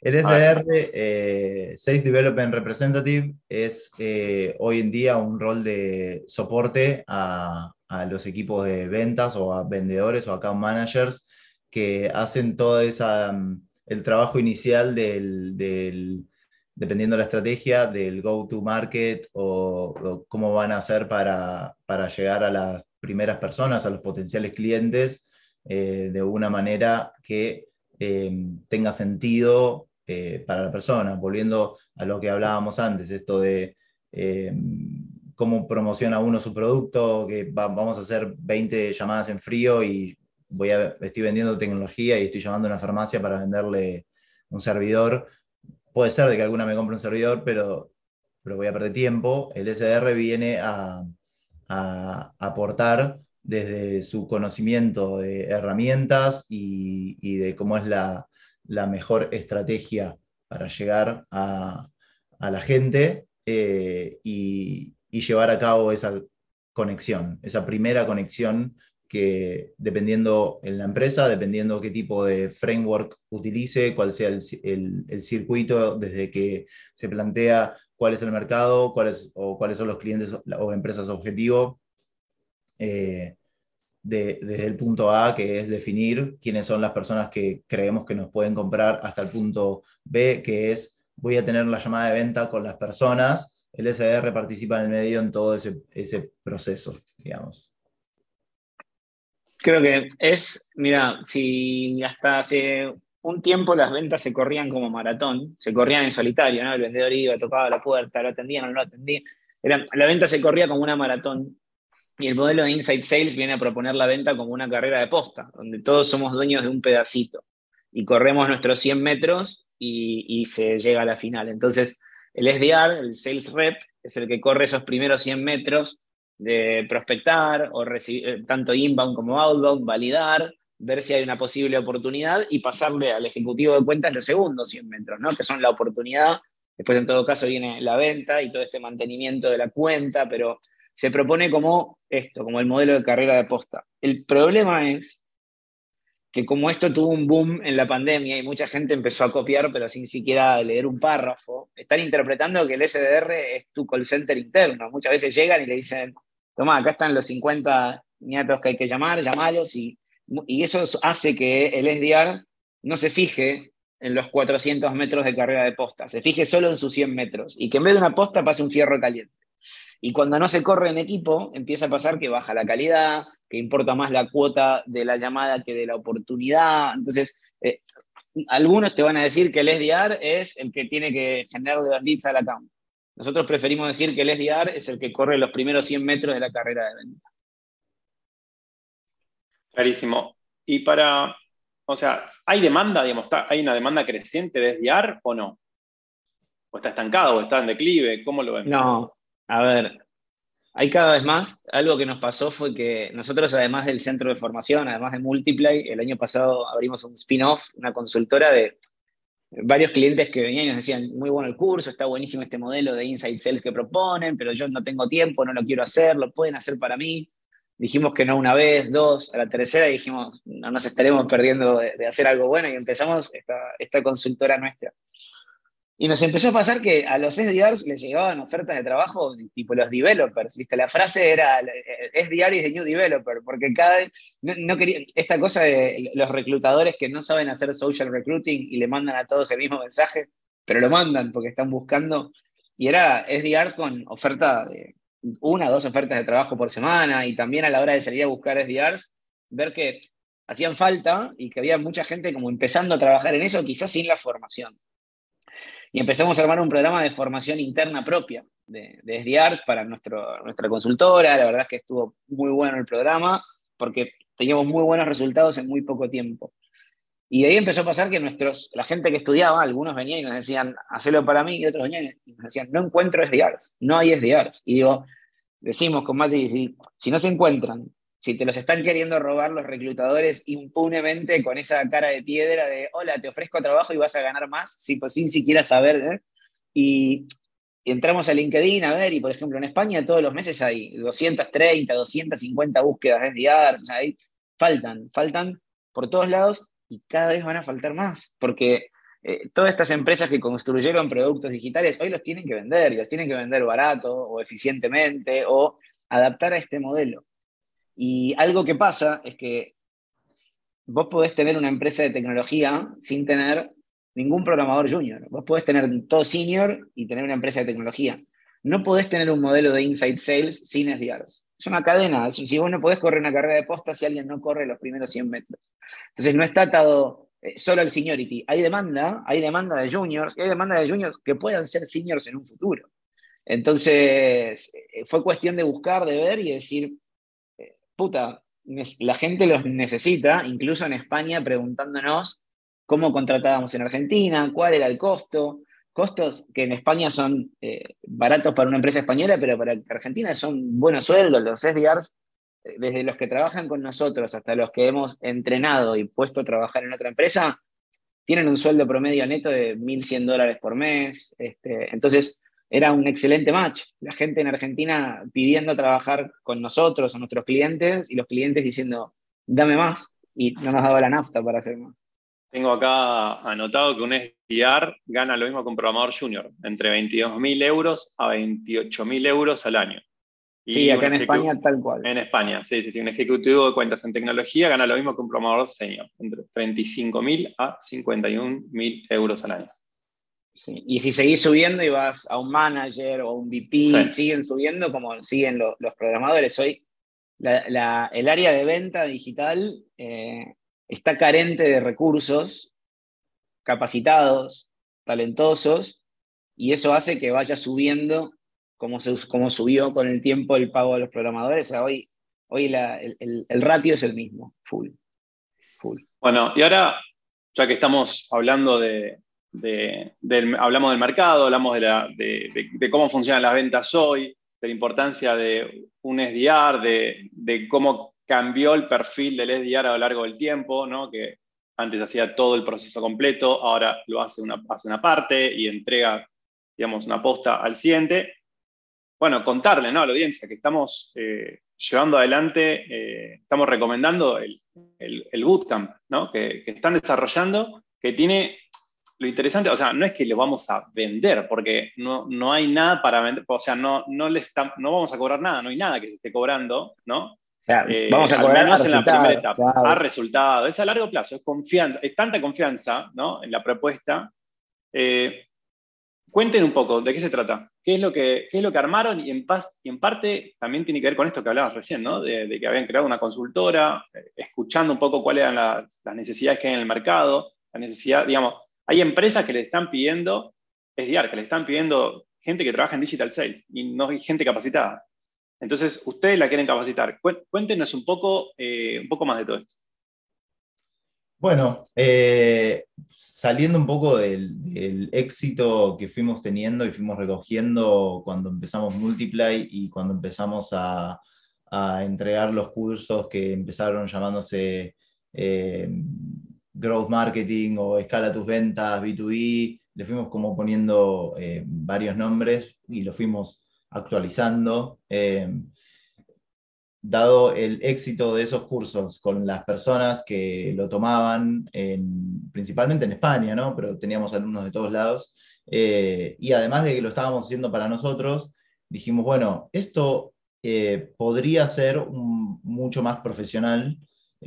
El SDR, eh, Sales Development Representative, es eh, hoy en día un rol de soporte a, los equipos de ventas o a vendedores o account managers que hacen todo esa, mm, el trabajo inicial del, dependiendo de la estrategia, del go-to-market o, cómo van a hacer para, llegar a las primeras personas, a los potenciales clientes, eh, de una manera que eh, tenga sentido eh, para la persona. Volviendo a lo que hablábamos antes, esto de cómo promociona uno su producto, que vamos a hacer 20 llamadas en frío y voy estoy vendiendo tecnología y estoy llamando a una farmacia para venderle un servidor puede ser de que alguna me compre un servidor, pero, pero voy a perder tiempo. El SDR viene a, aportar desde su conocimiento de herramientas y, de cómo es la, mejor estrategia para llegar a, la gente eh, y, y, llevar a cabo esa conexión, esa primera conexión que dependiendo en la empresa, dependiendo qué tipo de framework utilice, cuál sea el, circuito desde que se plantea cuál es el mercado, cuáles, o cuáles son los clientes o empresas objetivo, eh, desde el punto A, que es definir quiénes son las personas que creemos que nos pueden comprar, hasta el punto B, que es voy a tener la llamada de venta con las personas, el SDR participa en el medio en todo ese, ese proceso, digamos. Creo que es, mira, si hasta hace un tiempo las ventas se corrían como maratón, se corrían en solitario, ¿no? El vendedor iba, tocaba la puerta, lo atendían no lo atendían. la venta se corría como una maratón. Y el modelo de Inside Sales viene a proponer la venta como una carrera de posta, donde todos somos dueños de un pedacito. Y corremos nuestros 100 metros y, se llega a la final. Entonces, el SDR, el Sales Rep, es el que corre esos primeros 100 metros de prospectar o recibir eh, tanto inbound como outbound, validar, ver si hay una posible oportunidad y pasarle al ejecutivo de cuentas los segundos 100 metros, ¿no? que son la oportunidad. Después, en todo caso, viene la venta y todo este mantenimiento de la cuenta, pero se propone como esto, como el modelo de carrera de posta. El problema es que como esto tuvo un boom en la pandemia y mucha gente empezó a copiar, pero sin siquiera leer un párrafo, están interpretando que el SDR es tu call center interno. Muchas veces llegan y le dicen, toma, acá están los 50 nietos que hay que llamar, llamalos, y, y eso hace que el SDR no se fije en los 400 metros de carrera de posta, se fije solo en sus 100 metros, y que en vez de una posta pase un fierro caliente. Y cuando no se corre en equipo, empieza a pasar que baja la calidad, que importa más la cuota de la llamada que de la oportunidad. Entonces, eh, algunos te van a decir que el SDR es el que tiene que generar los leads al account. Nosotros preferimos decir que el SDR es el que corre los primeros 100 metros de la carrera de venta. Clarísimo. Y para, o sea, ¿hay demanda, digamos, hay una demanda creciente de SDR o no? ¿O está estancado o está en declive? ¿Cómo lo ven? No, a ver, hay cada vez más. Algo que nos pasó fue que nosotros, además del centro de formación, además de Multiply, el año pasado abrimos un spin-off, una consultora de varios clientes que venían y nos decían, muy bueno el curso, está buenísimo este modelo de Inside Sales que proponen, pero yo no tengo tiempo, no lo quiero hacer, lo pueden hacer para mí. Dijimos que no una vez, dos, a la tercera dijimos, no nos estaremos perdiendo de, hacer algo bueno y empezamos esta, esta consultora nuestra. Y nos empezó a pasar que a los SDRs les llegaban ofertas de trabajo tipo los developers, ¿viste? La frase era SDR is the new developer, porque cada vez, no, quería, esta cosa de los reclutadores que no saben hacer social recruiting y le mandan a todos el mismo mensaje, pero lo mandan porque están buscando, y era SDRs con oferta de una o dos ofertas de trabajo por semana, y también a la hora de salir a buscar SDRs, ver que hacían falta y que había mucha gente como empezando a trabajar en eso, quizás sin la formación y empezamos a armar un programa de formación interna propia de, de SDRs para nuestro, nuestra consultora. La verdad es que estuvo muy bueno el programa porque teníamos muy buenos resultados en muy poco tiempo. Y de ahí empezó a pasar que nuestros, la gente que estudiaba, algunos venían y nos decían, hacelo para mí, y otros venían y nos decían, no encuentro SDRs, no hay SDRs. Y digo, decimos con Mati, si no se encuentran si te los están queriendo robar los reclutadores impunemente con esa cara de piedra de, hola, te ofrezco trabajo y vas a ganar más, pues, sin siquiera saber. ¿eh? Y, entramos a LinkedIn a ver, y por ejemplo en España todos los meses hay 230, 250 búsquedas de SDRs, o sea, faltan, faltan por todos lados y cada vez van a faltar más, porque eh, todas estas empresas que construyeron productos digitales hoy los tienen que vender, y los tienen que vender barato o eficientemente o adaptar a este modelo. Y algo que pasa es que vos podés tener una empresa de tecnología sin tener ningún programador junior. Vos podés tener todo senior y tener una empresa de tecnología. No podés tener un modelo de inside sales sin SDRs. Es una cadena. Si vos no podés correr una carrera de posta si alguien no corre los primeros 100 metros. Entonces no está atado eh, solo al seniority. Hay demanda, hay demanda de juniors, y hay demanda de juniors que puedan ser seniors en un futuro. Entonces eh, fue cuestión de buscar, de ver y decir, puta, la gente los necesita, incluso en España preguntándonos cómo contratábamos en Argentina, cuál era el costo, costos que en España son eh, baratos para una empresa española, pero para Argentina son buenos sueldos, los SDRs, eh, desde los que trabajan con nosotros hasta los que hemos entrenado y puesto a trabajar en otra empresa, tienen un sueldo promedio neto de 1.100 dólares por mes. Este, entonces, era un excelente match. La gente en Argentina pidiendo trabajar con nosotros, a nuestros clientes, y los clientes diciendo, dame más, y no nos daba la nafta para hacer más. Tengo acá anotado que un SDR gana lo mismo que un programador junior, entre 22.000 euros a 28.000 euros al año. sí, acá en España tal cual. En España, sí, sí, sí. Un ejecutivo de cuentas en tecnología gana lo mismo que un programador senior, entre 35.000 a 51.000 euros al año. Y si seguís subiendo y vas a un manager o un VP, siguen subiendo como siguen los programadores. Hoy el área de venta digital eh, está carente de recursos capacitados, talentosos, y eso hace que vaya subiendo como, se, como subió con el tiempo el pago de los programadores. hoy hoy el, el ratio es el mismo, full, full. Bueno, y ahora, ya que estamos hablando de, hablamos del mercado, hablamos de, cómo funcionan las ventas hoy, de la importancia de un SDR, de, cómo cambió el perfil del SDR a lo largo del tiempo, ¿no? que antes hacía todo el proceso completo, ahora lo hace una, hace una parte y entrega, digamos, una posta al siguiente. Bueno, contarle ¿no? a la audiencia que estamos eh, llevando adelante, eh, estamos recomendando el, el, bootcamp ¿no? que, que, están desarrollando, que tiene lo interesante, o sea, no es que lo vamos a vender, porque no, no hay nada para vender, o sea, no, no, le está, no vamos a cobrar nada, no hay nada que se esté cobrando, ¿no? Eh, vamos a cobrar en la primera etapa, a resultado, es a largo plazo, es confianza, es tanta confianza ¿no? en la propuesta. Eh, cuenten un poco de qué se trata, qué es lo que, qué es lo que armaron y en, paz, y en parte también tiene que ver con esto que hablabas recién, ¿no? de, que habían creado una consultora, eh, escuchando un poco cuáles eran las, las necesidades que hay en el mercado, la necesidad, digamos, hay empresas que le están pidiendo SDR, que le están pidiendo gente que trabaja en digital sales y no hay gente capacitada. Entonces, ustedes la quieren capacitar. Cuéntenos un poco, eh, un poco más de todo esto. Bueno, eh, saliendo un poco del, éxito que fuimos teniendo y fuimos recogiendo cuando empezamos Multiply y cuando empezamos a, entregar los cursos que empezaron llamándose eh, growth marketing o escala tus ventas, B2B, le fuimos como poniendo eh, varios nombres y lo fuimos actualizando. Eh, dado el éxito de esos cursos con las personas que lo tomaban, principalmente en España, ¿no? pero teníamos alumnos de todos lados, eh, y además de que lo estábamos haciendo para nosotros, dijimos, bueno, esto podría ser mucho más profesional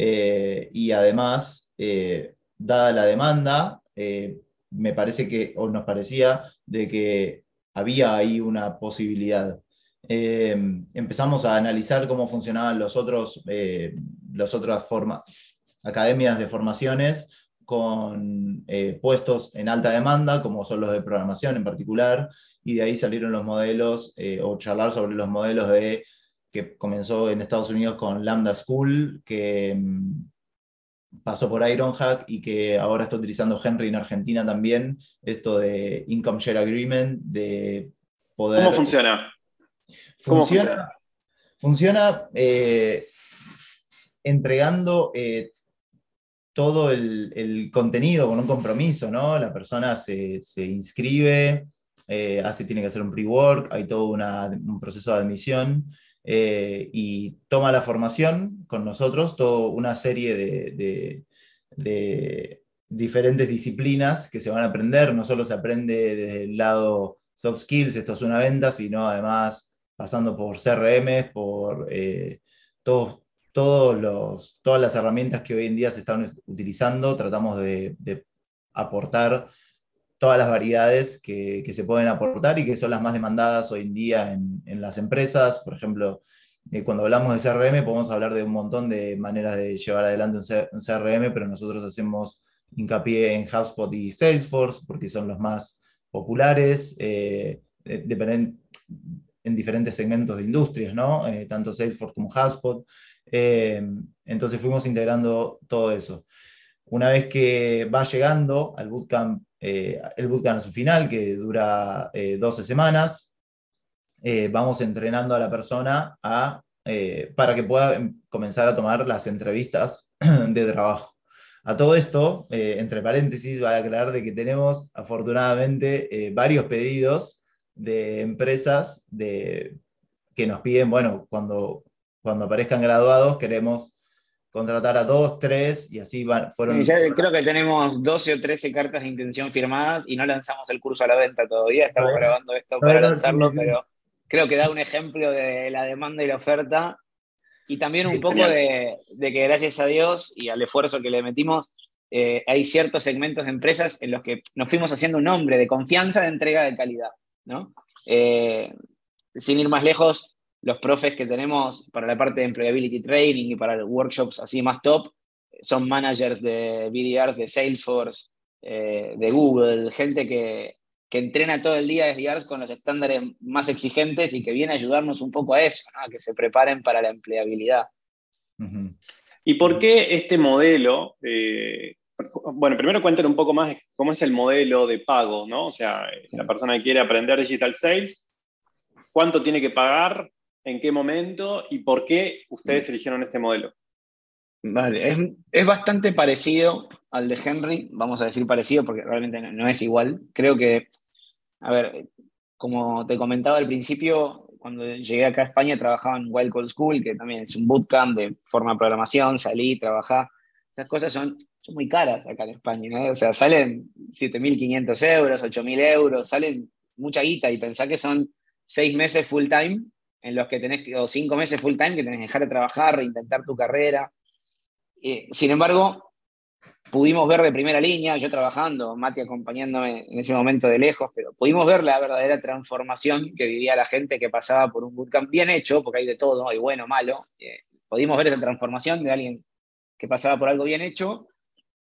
y además eh, dada la demanda, eh, me parece que, o nos parecía, de que había ahí una posibilidad. Eh, empezamos a analizar cómo funcionaban los otros, las otras academias de formaciones con puestos en alta demanda, como son los de programación en particular, y de ahí salieron los modelos, o charlar sobre los modelos de que comenzó en Estados Unidos con Lambda School, que mm, pasó por Ironhack y que ahora está utilizando Henry en Argentina también, esto de Income Share Agreement, de poder... ¿Cómo funciona? Funciona, funciona, eh, entregando eh, todo el, contenido con un compromiso, ¿no? La persona se, inscribe, eh, hace, tiene que hacer un pre-work, hay todo un proceso de admisión eh, y toma la formación con nosotros, toda una serie de, diferentes disciplinas que se van a aprender, no solo se aprende desde el lado soft skills, esto es una venta, sino además pasando por CRM, por eh, todos, todos los, todas las herramientas que hoy en día se están utilizando, tratamos de, de aportar todas las variedades que, se pueden aportar y que son las más demandadas hoy en día en, las empresas. Por ejemplo, eh, cuando hablamos de CRM podemos hablar de un montón de maneras de llevar adelante un, CRM, pero nosotros hacemos hincapié en HubSpot y Salesforce porque son los más populares, eh, eh en diferentes segmentos de industrias, ¿no? Eh, tanto Salesforce como HubSpot. entonces fuimos integrando todo eso. Una vez que va llegando al bootcamp eh, el bootcamp a su final, que dura 12 eh, semanas. Eh, vamos entrenando a la persona para que pueda em, comenzar a tomar las entrevistas de trabajo. A todo esto, entre paréntesis, a aclarar de que tenemos afortunadamente varios pedidos de empresas de, que nos piden, bueno, cuando, cuando aparezcan graduados, queremos contratar a dos, tres y así van, fueron. Ya creo que tenemos 12 o 13 cartas de intención firmadas y no lanzamos el curso a la venta todavía. Estamos grabando esto para lanzarlo, pero creo que da un ejemplo de la demanda y la oferta y también un poco de, que gracias a Dios y al esfuerzo que le metimos, eh, hay ciertos segmentos de empresas en los que nos fuimos haciendo un nombre de confianza de entrega de calidad. ¿no? Eh, sin ir más lejos, los profes que tenemos para la parte de employability training y para los workshops así más top son managers de BDRs de Salesforce, eh, de Google, gente que, entrena todo el día SDRs con los estándares más exigentes y que viene a ayudarnos un poco a eso, a que se preparen para la empleabilidad. ¿Y por qué este modelo, eh, bueno, primero cuenten un poco más cómo es el modelo de pago, ¿no? O sea, la persona que quiere aprender digital sales, ¿cuánto tiene que pagar? ¿En qué momento? ¿Y por qué ustedes eligieron este modelo? Vale, es, bastante parecido al de Henry, vamos a decir parecido porque realmente no, es igual. Creo que, a ver, como te comentaba al principio, cuando llegué acá a España trabajaba en Wild Cold School, que también es un bootcamp de forma de programación, salí, trabajé. Esas cosas son, son muy caras acá en España, ¿no? O sea, salen 7.500 euros, 8.000 euros, salen mucha guita y pensá que son seis meses full time en los que tenés, o cinco meses full time que tenés que dejar de trabajar, reintentar tu carrera. Eh, sin embargo, pudimos ver de primera línea, yo trabajando, Mati acompañándome en ese momento de lejos, pero pudimos ver la verdadera transformación que vivía la gente que pasaba por un bootcamp bien hecho, porque hay de todo, hay bueno, malo. Eh, pudimos ver esa transformación de alguien que pasaba por algo bien hecho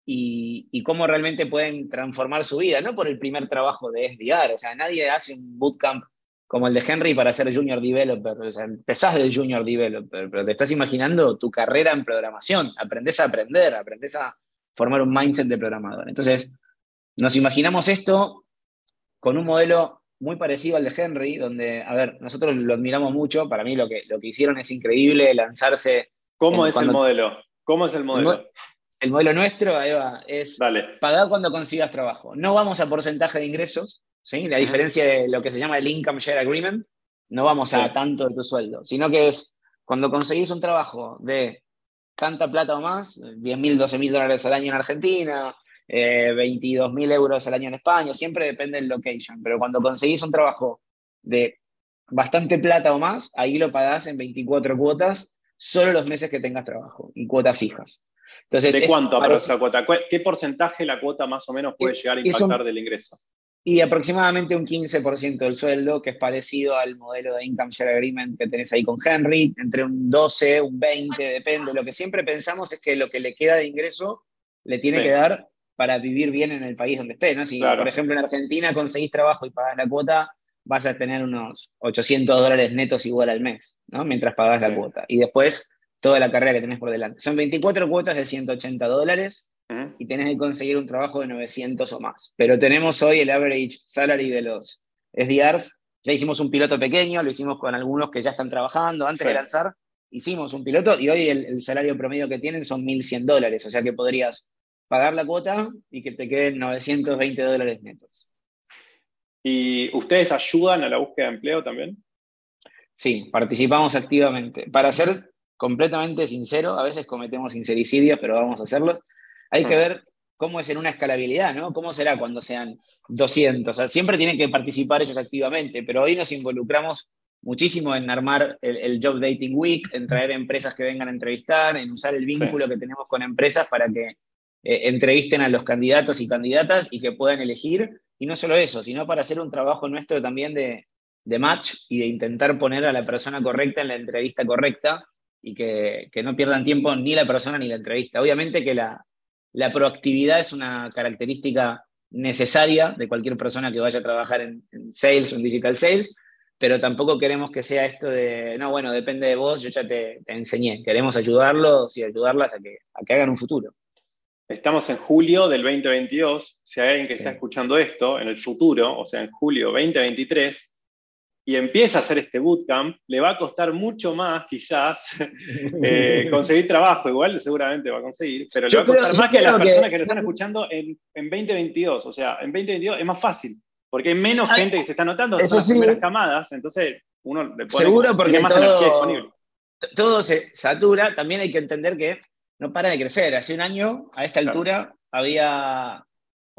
y, cómo realmente pueden transformar su vida, no por el primer trabajo de SDR, o sea, nadie hace un bootcamp como el de Henry para ser junior developer. O sea, empezás del junior developer, pero te estás imaginando tu carrera en programación. Aprendés a aprender, aprendés a formar un mindset de programador. Entonces, nos imaginamos esto con un modelo muy parecido al de Henry, donde, a ver, nosotros lo admiramos mucho. Para mí lo que, lo que hicieron es increíble, lanzarse. ¿Cómo es el modelo? ¿Cómo es el modelo? El, modelo nuestro, Eva, es pagar cuando consigas trabajo. No vamos a porcentaje de ingresos, la diferencia de lo que se llama el Income Share Agreement, no vamos a tanto de tu sueldo, sino que es cuando conseguís un trabajo de tanta plata o más, 10 mil, 12 mil dólares al año en Argentina, eh, 22 mil euros al año en España, siempre depende del location, pero cuando conseguís un trabajo de bastante plata o más, ahí lo pagás en 24 cuotas, solo los meses que tengas trabajo, y cuotas fijas. Entonces, ¿De cuánto aparece la cuota? ¿Qué porcentaje la cuota más o menos puede llegar a impactar del ingreso? Y aproximadamente un 15% del sueldo, que es parecido al modelo de Income Share Agreement que tenés ahí con Henry, entre un 12, un 20, depende. Lo que siempre pensamos es que lo que le queda de ingreso le tiene que dar para vivir bien en el país donde esté. ¿no? Si, por ejemplo, en Argentina conseguís trabajo y pagás la cuota, vas a tener unos 800 dólares netos igual al mes, ¿no? mientras pagás la cuota. Y después toda la carrera que tenés por delante. Son 24 cuotas de 180 dólares y tenés que conseguir un trabajo de 900 o más. Pero tenemos hoy el average salary de los SDRs. Ya hicimos un piloto pequeño, lo hicimos con algunos que ya están trabajando. Antes de lanzar, hicimos un piloto y hoy el, salario promedio que tienen son 1.100 dólares. O sea que podrías pagar la cuota y que te queden 920 dólares netos. ¿Y ustedes ayudan a la búsqueda de empleo también? Sí, participamos activamente. Para ser completamente sincero, a veces cometemos sincericidios, pero vamos a hacerlos. Hay que ver cómo es en una escalabilidad, ¿no? ¿Cómo será cuando sean 200? O sea, siempre tienen que participar ellos activamente, pero hoy nos involucramos muchísimo en armar el, Job Dating Week, en traer empresas que vengan a entrevistar, en usar el vínculo que tenemos con empresas para que eh, entrevisten a los candidatos y candidatas y que puedan elegir. Y no solo eso, sino para hacer un trabajo nuestro también de, de match y de intentar poner a la persona correcta en la entrevista correcta y que, que no pierdan tiempo ni la persona ni la entrevista. Obviamente que la, la proactividad es una característica necesaria de cualquier persona que vaya a trabajar en, sales o en digital sales, pero tampoco queremos que sea esto de, no, bueno, depende de vos, yo ya te, enseñé. Queremos ayudarlos y ayudarlas a que, a que hagan un futuro. Estamos en julio del 2022. Si hay alguien que está escuchando esto en el futuro, o sea, en julio 2023, y empieza a hacer este bootcamp, le va a costar mucho más quizás eh, conseguir trabajo, igual seguramente va a conseguir, pero le va a costar más que a las personas que, lo están escuchando en, 2022. O sea, en 2022 es más fácil, porque hay menos gente que se está notando, son las primeras camadas, entonces uno le pone Seguro porque más todo, energía disponible. Todo se satura, también hay que entender que no para de crecer. Hace un año, a esta altura, había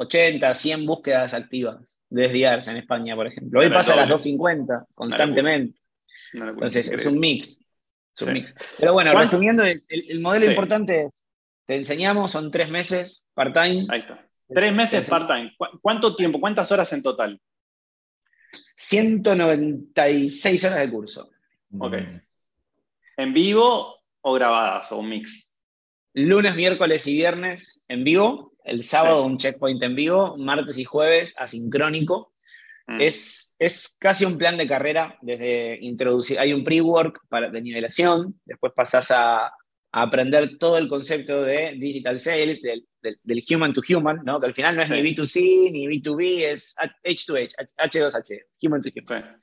80, 100 búsquedas activas de SDRs en España, por ejemplo. Hoy pasa a las 250 constantemente. Entonces, es un mix. mix. Pero bueno, resumiendo, el, modelo importante es, te enseñamos, son tres meses part-time. Ahí está. Tres meses part-time. ¿Cuánto tiempo, cuántas horas en total? 196 horas de curso. Ok. ¿En vivo o grabadas o un mix? Lunes, miércoles y viernes en vivo el sábado un checkpoint en vivo, martes y jueves asincrónico. Mm. Es, es casi un plan de carrera, desde introducir, hay un pre-work de nivelación, después pasás a aprender todo el concepto de digital sales, del, del, human to human, ¿no? que al final no es ni B2C ni B2B, es H2H, H2H, human to human.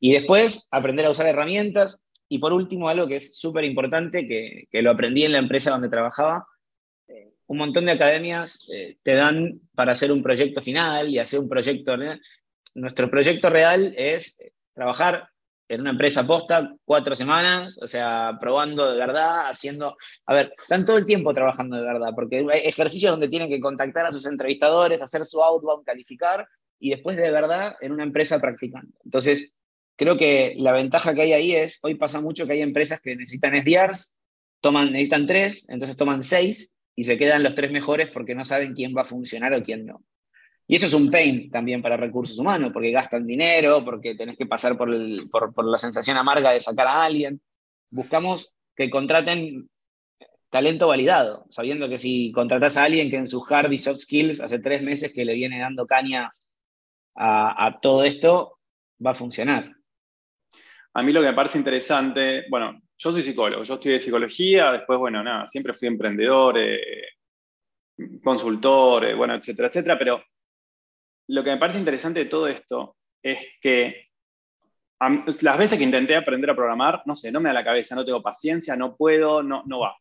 Y después aprender a usar herramientas. Y por último, algo que es súper importante, que, que, lo aprendí en la empresa donde trabajaba, eh, un montón de academias eh, te dan para hacer un proyecto final y hacer un proyecto. Nuestro proyecto real es trabajar en una empresa posta cuatro semanas, o sea, probando de verdad, haciendo, a ver, están todo el tiempo trabajando de verdad, porque hay ejercicios donde tienen que contactar a sus entrevistadores, hacer su outbound, calificar, y después de verdad en una empresa practicando. Entonces, creo que la ventaja que hay ahí es, hoy pasa mucho que hay empresas que necesitan SDRs, toman, necesitan tres, entonces toman seis, y se quedan los tres mejores porque no saben quién va a funcionar o quién no. Y eso es un pain también para recursos humanos, porque gastan dinero, porque tenés que pasar por, por, la sensación amarga de sacar a alguien. Buscamos que contraten talento validado, sabiendo que si contratas a alguien que en sus hard y soft skills hace tres meses que le viene dando caña a todo esto, va a funcionar. A mí lo que me parece interesante, bueno, yo soy psicólogo, yo estudié psicología, después, bueno, nada, siempre fui emprendedor, eh, consultor, eh, bueno, etcétera, etcétera, pero lo que me parece interesante de todo esto es que las veces que intenté aprender a programar, no sé, no me da la cabeza, no tengo paciencia, no puedo, no, no va.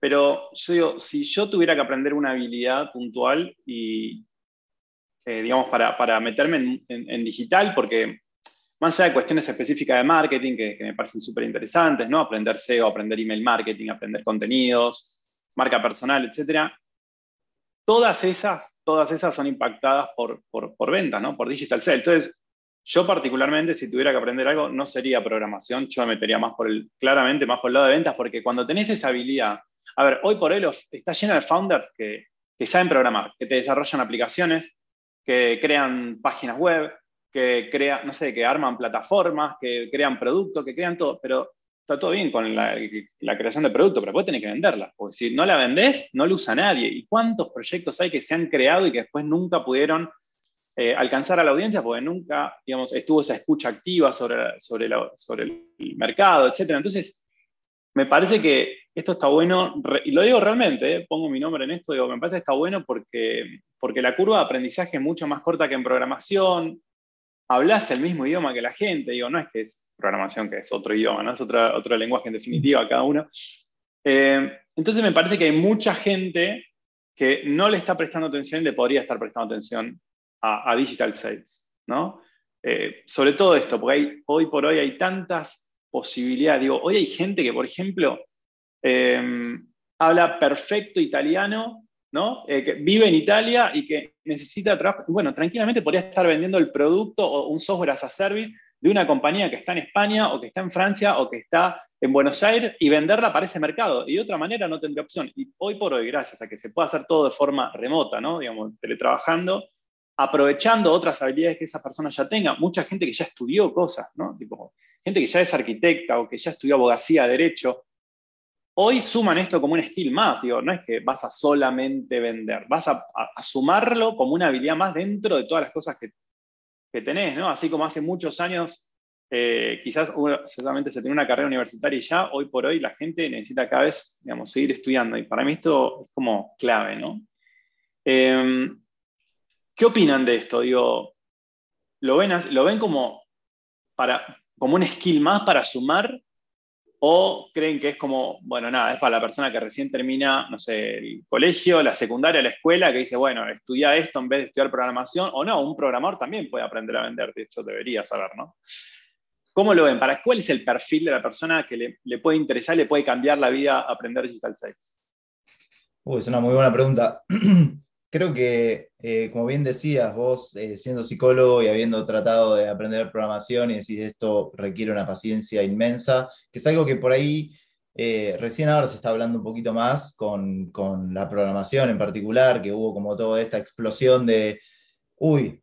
Pero yo digo, si yo tuviera que aprender una habilidad puntual y, eh, digamos, para, meterme en, digital, porque más allá de cuestiones específicas de marketing que, me parecen súper interesantes, ¿no? Aprender SEO, aprender email marketing, aprender contenidos, marca personal, etcétera, todas esas, todas esas son impactadas por, por, venta, ¿no? por digital sales. Entonces, yo particularmente, si tuviera que aprender algo, no sería programación, yo me metería más por el, claramente más por el lado de ventas, porque cuando tenés esa habilidad, a ver, hoy por hoy está lleno de founders que, que saben programar, que te desarrollan aplicaciones, que crean páginas web, que crean, no sé, que arman plataformas, que crean productos, que crean todo, pero está todo bien con la, creación de producto, pero después tenés que venderla. Porque si no la vendés, no la usa nadie. ¿Y cuántos proyectos hay que se han creado y que después nunca pudieron eh, alcanzar a la audiencia porque nunca, digamos, estuvo esa escucha activa sobre, sobre, el mercado, etc. Entonces, me parece que esto está bueno, y lo digo realmente, eh, pongo mi nombre en esto, digo, me parece que está bueno porque, porque la curva de aprendizaje es mucho más corta que en programación, hablas el mismo idioma que la gente, digo, no es que es programación, que es otro idioma, ¿no? es otra, otro lenguaje en definitiva cada uno. Eh, entonces me parece que hay mucha gente que no le está prestando atención y le podría estar prestando atención a, digital sales, ¿no? Eh, sobre todo esto, porque hoy por hoy hay tantas posibilidades. Digo, hoy hay gente que, por ejemplo, eh, habla perfecto italiano ¿no? Eh, que vive en Italia y que necesita trabajo, bueno, tranquilamente podría estar vendiendo el producto o un software as a service de una compañía que está en España o que está en Francia o que está en Buenos Aires y venderla para ese mercado. Y de otra manera no tendría opción. Y hoy por hoy, gracias a que se puede hacer todo de forma remota, ¿no? Digamos, teletrabajando, aprovechando otras habilidades que esa persona ya tenga, mucha gente que ya estudió cosas, ¿no? Tipo, gente que ya es arquitecta o que ya estudió abogacía, derecho, Hoy suman esto como un skill más, digo, no es que vas a solamente vender, vas a, sumarlo como una habilidad más dentro de todas las cosas que, que tenés, ¿no? Así como hace muchos años, eh, quizás solamente se tiene una carrera universitaria y ya, hoy por hoy la gente necesita cada vez, digamos, seguir estudiando. Y para mí esto es como clave, ¿no? Em, ¿Qué opinan de esto? Digo, ¿lo ven, lo ven como, para, como un skill más para sumar ¿O creen que es como, bueno, nada, es para la persona que recién termina, no sé, el colegio, la secundaria, la escuela, que dice, bueno, estudia esto en vez de estudiar programación? O no, un programador también puede aprender a vender, de hecho debería saber, ¿no? ¿Cómo lo ven? ¿Para cuál es el perfil de la persona que le, puede interesar, le puede cambiar la vida aprender Digital Sales? Uy, es una muy buena pregunta. Creo que, eh, como bien decías, vos eh, siendo psicólogo y habiendo tratado de aprender programación y decís esto requiere una paciencia inmensa, que es algo que por ahí eh, recién ahora se está hablando un poquito más con, con, la programación en particular, que hubo como toda esta explosión de, uy,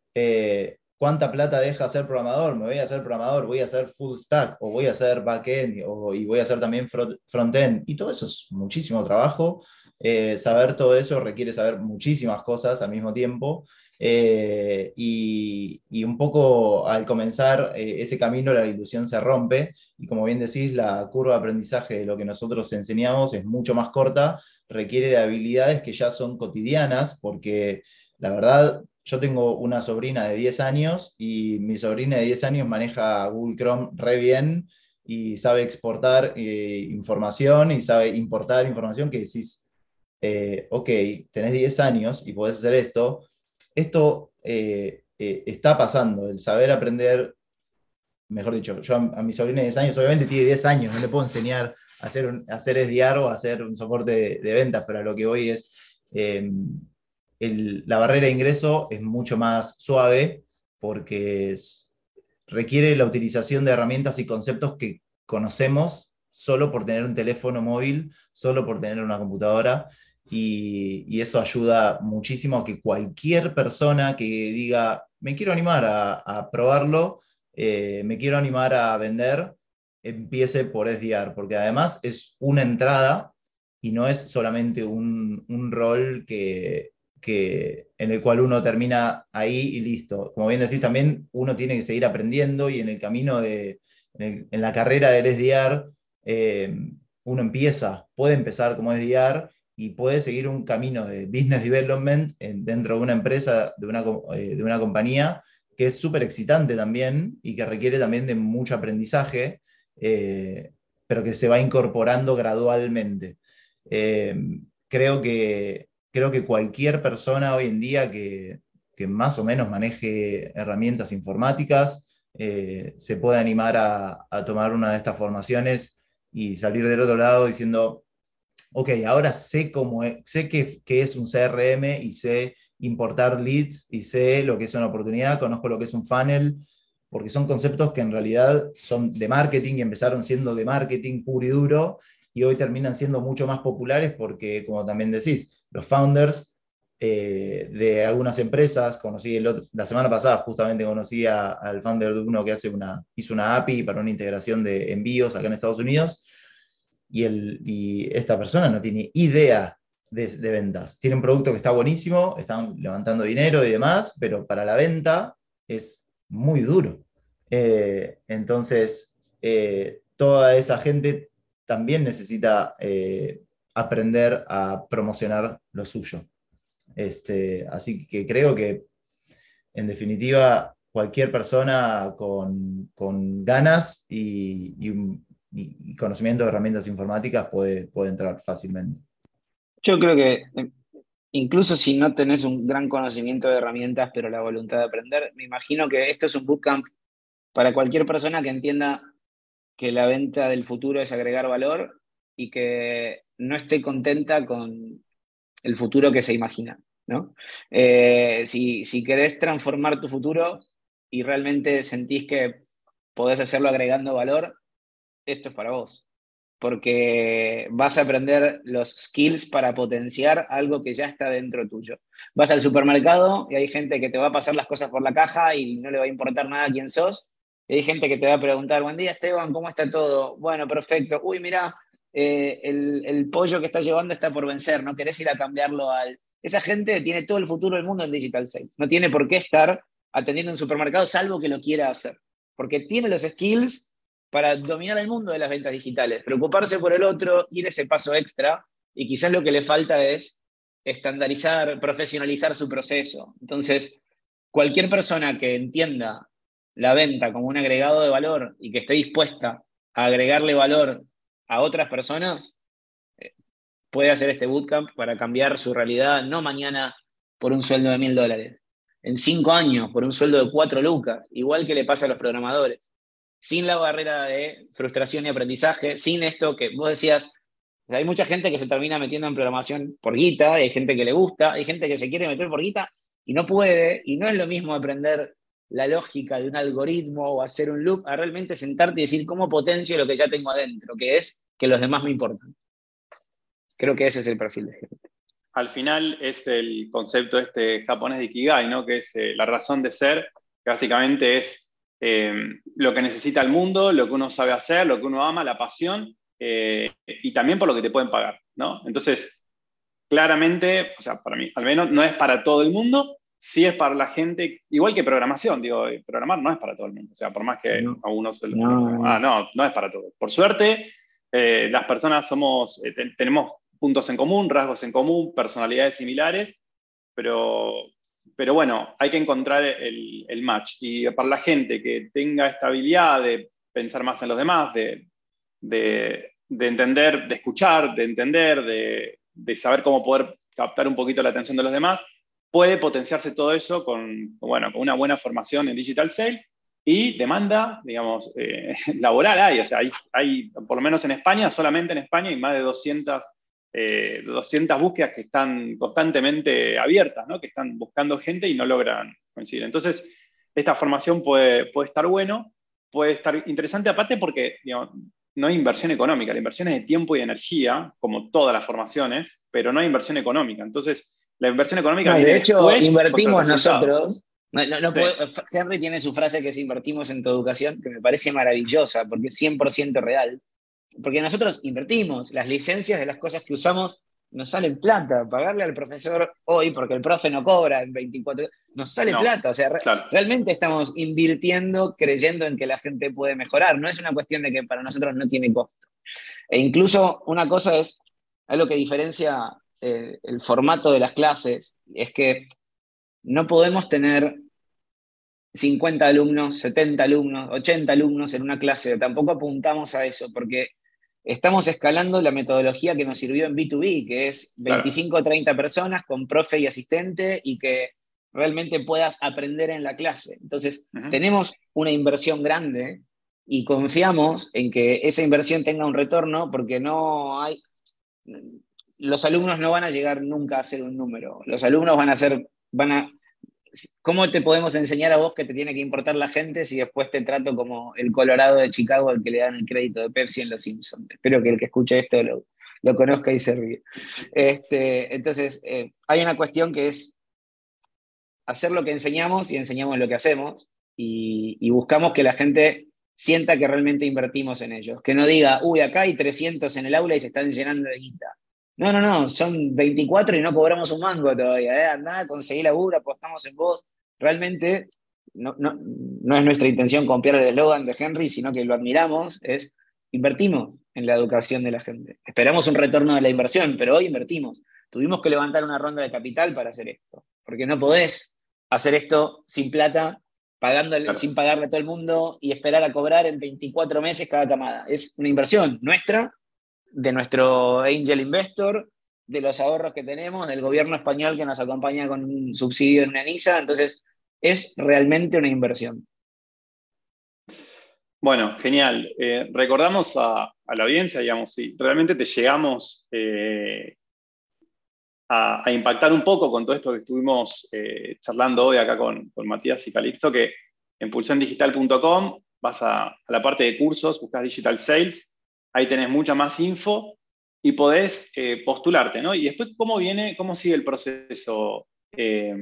¿cuánta plata deja ser programador? Me voy a hacer programador, voy a hacer full stack, o voy a hacer backend, y voy a hacer también frontend. Y todo eso es muchísimo trabajo eh, saber todo eso requiere saber muchísimas cosas al mismo tiempo. Eh, y, un poco al comenzar eh, ese camino la ilusión se rompe y como bien decís, la curva de aprendizaje de lo que nosotros enseñamos es mucho más corta, requiere de habilidades que ya son cotidianas porque la verdad yo tengo una sobrina de 10 años y mi sobrina de 10 años maneja Google Chrome re bien y sabe exportar eh, información y sabe importar información que decís, ok, tenés 10 años y podés hacer esto, esto eh, eh, está pasando, el saber aprender, mejor dicho, yo a, mi sobrina de 10 años, obviamente tiene 10 años, no le puedo enseñar a hacer, un, hacer SDR o a hacer un soporte de, ventas, pero a lo que voy es, la barrera de ingreso es mucho más suave porque requiere la utilización de herramientas y conceptos que conocemos solo por tener un teléfono móvil, solo por tener una computadora. Y, eso ayuda muchísimo a que cualquier persona que diga, me quiero animar a, probarlo, eh, me quiero animar a vender, empiece por SDR, porque además es una entrada y no es solamente un, rol que, en el cual uno termina ahí y listo. Como bien decís, también uno tiene que seguir aprendiendo y en el camino de, en, la carrera del SDR, eh, uno empieza, puede empezar como SDR y puede seguir un camino de business development dentro de una empresa, de una, eh, de una compañía, que es súper excitante también y que requiere también de mucho aprendizaje, eh, pero que se va incorporando gradualmente. Eh, creo, que, creo que cualquier persona hoy en día que, más o menos maneje herramientas informáticas se puede animar a, tomar una de estas formaciones y salir del otro lado diciendo, ok, ahora sé cómo es, sé que, es un CRM y sé importar leads y sé lo que es una oportunidad, conozco lo que es un funnel, porque son conceptos que en realidad son de marketing y empezaron siendo de marketing puro y duro y hoy terminan siendo mucho más populares porque, como también decís, los founders eh, de algunas empresas, conocí la semana pasada justamente conocí al founder de uno que hace una, hizo una API para una integración de envíos acá en Estados Unidos y, el, y esta persona no tiene idea de, ventas. Tiene un producto que está buenísimo, están levantando dinero y demás, pero para la venta es muy duro. Eh, entonces, eh, toda esa gente también necesita eh, aprender a promocionar lo suyo. Este, así que creo que, en definitiva, cualquier persona con, ganas y, y, y, conocimiento de herramientas informáticas puede, puede entrar fácilmente. Yo creo que eh, incluso si no tenés un gran conocimiento de herramientas, pero la voluntad de aprender, me imagino que esto es un bootcamp para cualquier persona que entienda que la venta del futuro es agregar valor y que no esté contenta con el futuro que se imagina. ¿no? Eh, si, si querés transformar tu futuro y realmente sentís que podés hacerlo agregando valor, esto es para vos, porque vas a aprender los skills para potenciar algo que ya está dentro tuyo. Vas al supermercado y hay gente que te va a pasar las cosas por la caja y no le va a importar nada quién sos. Hay gente que te va a preguntar, buen día Esteban, ¿cómo está todo? Bueno, perfecto. Uy, mira, eh, el, pollo que estás llevando está por vencer, ¿no querés ir a cambiarlo al... Esa gente tiene todo el futuro del mundo en Digital Sales. No tiene por qué estar atendiendo un supermercado salvo que lo quiera hacer. Porque tiene los skills para dominar el mundo de las ventas digitales, preocuparse por el otro, ir ese paso extra, y quizás lo que le falta es estandarizar, profesionalizar su proceso. Entonces, cualquier persona que entienda la venta como un agregado de valor y que esté dispuesta a agregarle valor a otras personas, eh, puede hacer este bootcamp para cambiar su realidad, no mañana por un sueldo de mil dólares, en cinco años por un sueldo de cuatro lucas, igual que le pasa a los programadores. Sin la barrera de frustración y aprendizaje, sin esto que vos decías, hay mucha gente que se termina metiendo en programación por guita, hay gente que le gusta, hay gente que se quiere meter por guita y no puede, y no es lo mismo aprender la lógica de un algoritmo o hacer un loop, a realmente sentarte y decir cómo potencio lo que ya tengo adentro, que es que los demás me importan. Creo que ese es el perfil de gente. Al final es el concepto este japonés de Ikigai, ¿no? que es eh, la razón de ser, básicamente es eh, lo que necesita el mundo, lo que uno sabe hacer, lo que uno ama, la pasión, eh, y también por lo que te pueden pagar, ¿no? Entonces, claramente, o sea, para mí, al menos no es para todo el mundo, sí es para la gente, igual que programación, digo, programar no es para todo el mundo, o sea, por más que a uno se lo... No, ah, no, no es para todo. Por suerte, eh, las personas somos, eh, tenemos puntos en común, rasgos en común, personalidades similares, pero, pero bueno, hay que encontrar el, el match. Y para la gente que tenga esta habilidad de pensar más en los demás, de, de, de entender, de escuchar, de entender, de, de saber cómo poder captar un poquito la atención de los demás, puede potenciarse todo eso con, bueno, con una buena formación en digital sales y demanda, digamos, eh, laboral hay, o sea, hay, hay, por lo menos en España, solamente en España hay más de 200, 200 eh, búsquedas que están constantemente abiertas, ¿no? que están buscando gente y no logran coincidir. Entonces, esta formación puede, puede estar bueno, puede estar interesante aparte porque digamos, no hay inversión económica, la inversión es de tiempo y energía, como todas las formaciones, pero no hay inversión económica. Entonces, la inversión económica... de hecho, invertimos nosotros. Henry tiene su frase que es invertimos en tu educación, que me parece maravillosa, porque es 100% real. Porque nosotros invertimos, las licencias de las cosas que usamos nos salen plata. Pagarle al profesor hoy, porque el profe no cobra en 24 nos sale plata. O sea, realmente estamos invirtiendo creyendo en que la gente puede mejorar. No es una cuestión de que para nosotros no tiene costo. E incluso una cosa es, algo que diferencia eh, el formato de las clases, es que no podemos tener 50 alumnos, 70 alumnos, 80 alumnos en una clase. Tampoco apuntamos a eso, porque estamos escalando la metodología que nos sirvió en B2B, que es 25 o 30 personas con profe y asistente y que realmente puedas aprender en la clase. Entonces, tenemos una inversión grande y confiamos en que esa inversión tenga un retorno porque no hay... Los alumnos no van a llegar nunca a ser un número. Los alumnos van a ser, van a ¿Cómo te podemos enseñar a vos que te tiene que importar la gente si después te trato como el Colorado de Chicago al que le dan el crédito de Pepsi en Los Simpsons? Espero que el que escuche esto lo, conozca y se ríe. Este, entonces, eh, hay una cuestión que es hacer lo que enseñamos y enseñamos lo que hacemos y, buscamos que la gente sienta que realmente invertimos en ellos. Que no diga, uy, acá hay 300 en el aula y se están llenando de guita. No, no, no, son 24 y no cobramos un mango todavía. ¿eh? Andá, conseguí laburo, apostamos en vos. Realmente no, es nuestra intención copiar el eslogan de Henry, sino que lo admiramos, es invertimos en la educación de la gente. Esperamos un retorno de la inversión, pero hoy invertimos. Tuvimos que levantar una ronda de capital para hacer esto, porque no podés hacer esto sin plata, pagándole, sin pagarle a todo el mundo y esperar a cobrar en 24 meses cada camada. Es una inversión nuestra de nuestro angel investor, de los ahorros que tenemos, del gobierno español que nos acompaña con un subsidio en una NISA. Entonces, es realmente una inversión. Bueno, genial. Eh, recordamos a, la audiencia, digamos, si realmente te llegamos eh, a, impactar un poco con todo esto que estuvimos eh, charlando hoy acá con, Matías y Calixto, que en pulsiondigital.com vas a, a, la parte de cursos, buscas Digital Sales ahí tenés mucha más info y podés eh, postularte, ¿no? Y después, ¿cómo viene, cómo sigue el proceso, eh,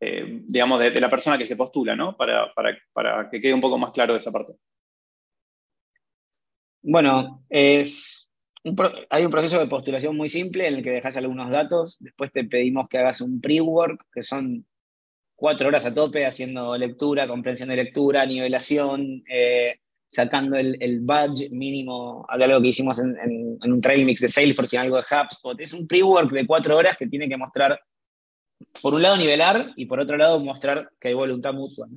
eh, digamos, de, la persona que se postula, ¿no? Para, que quede un poco más claro esa parte. Bueno, es hay un proceso de postulación muy simple en el que dejas algunos datos, después te pedimos que hagas un pre-work, que son cuatro horas a tope haciendo lectura, comprensión de lectura, nivelación, sacando el, el badge mínimo de algo que hicimos en, un trail mix de Salesforce y algo de HubSpot. Es un pre-work de cuatro horas que tiene que mostrar, por un lado, nivelar y por otro lado, mostrar que hay voluntad mutua.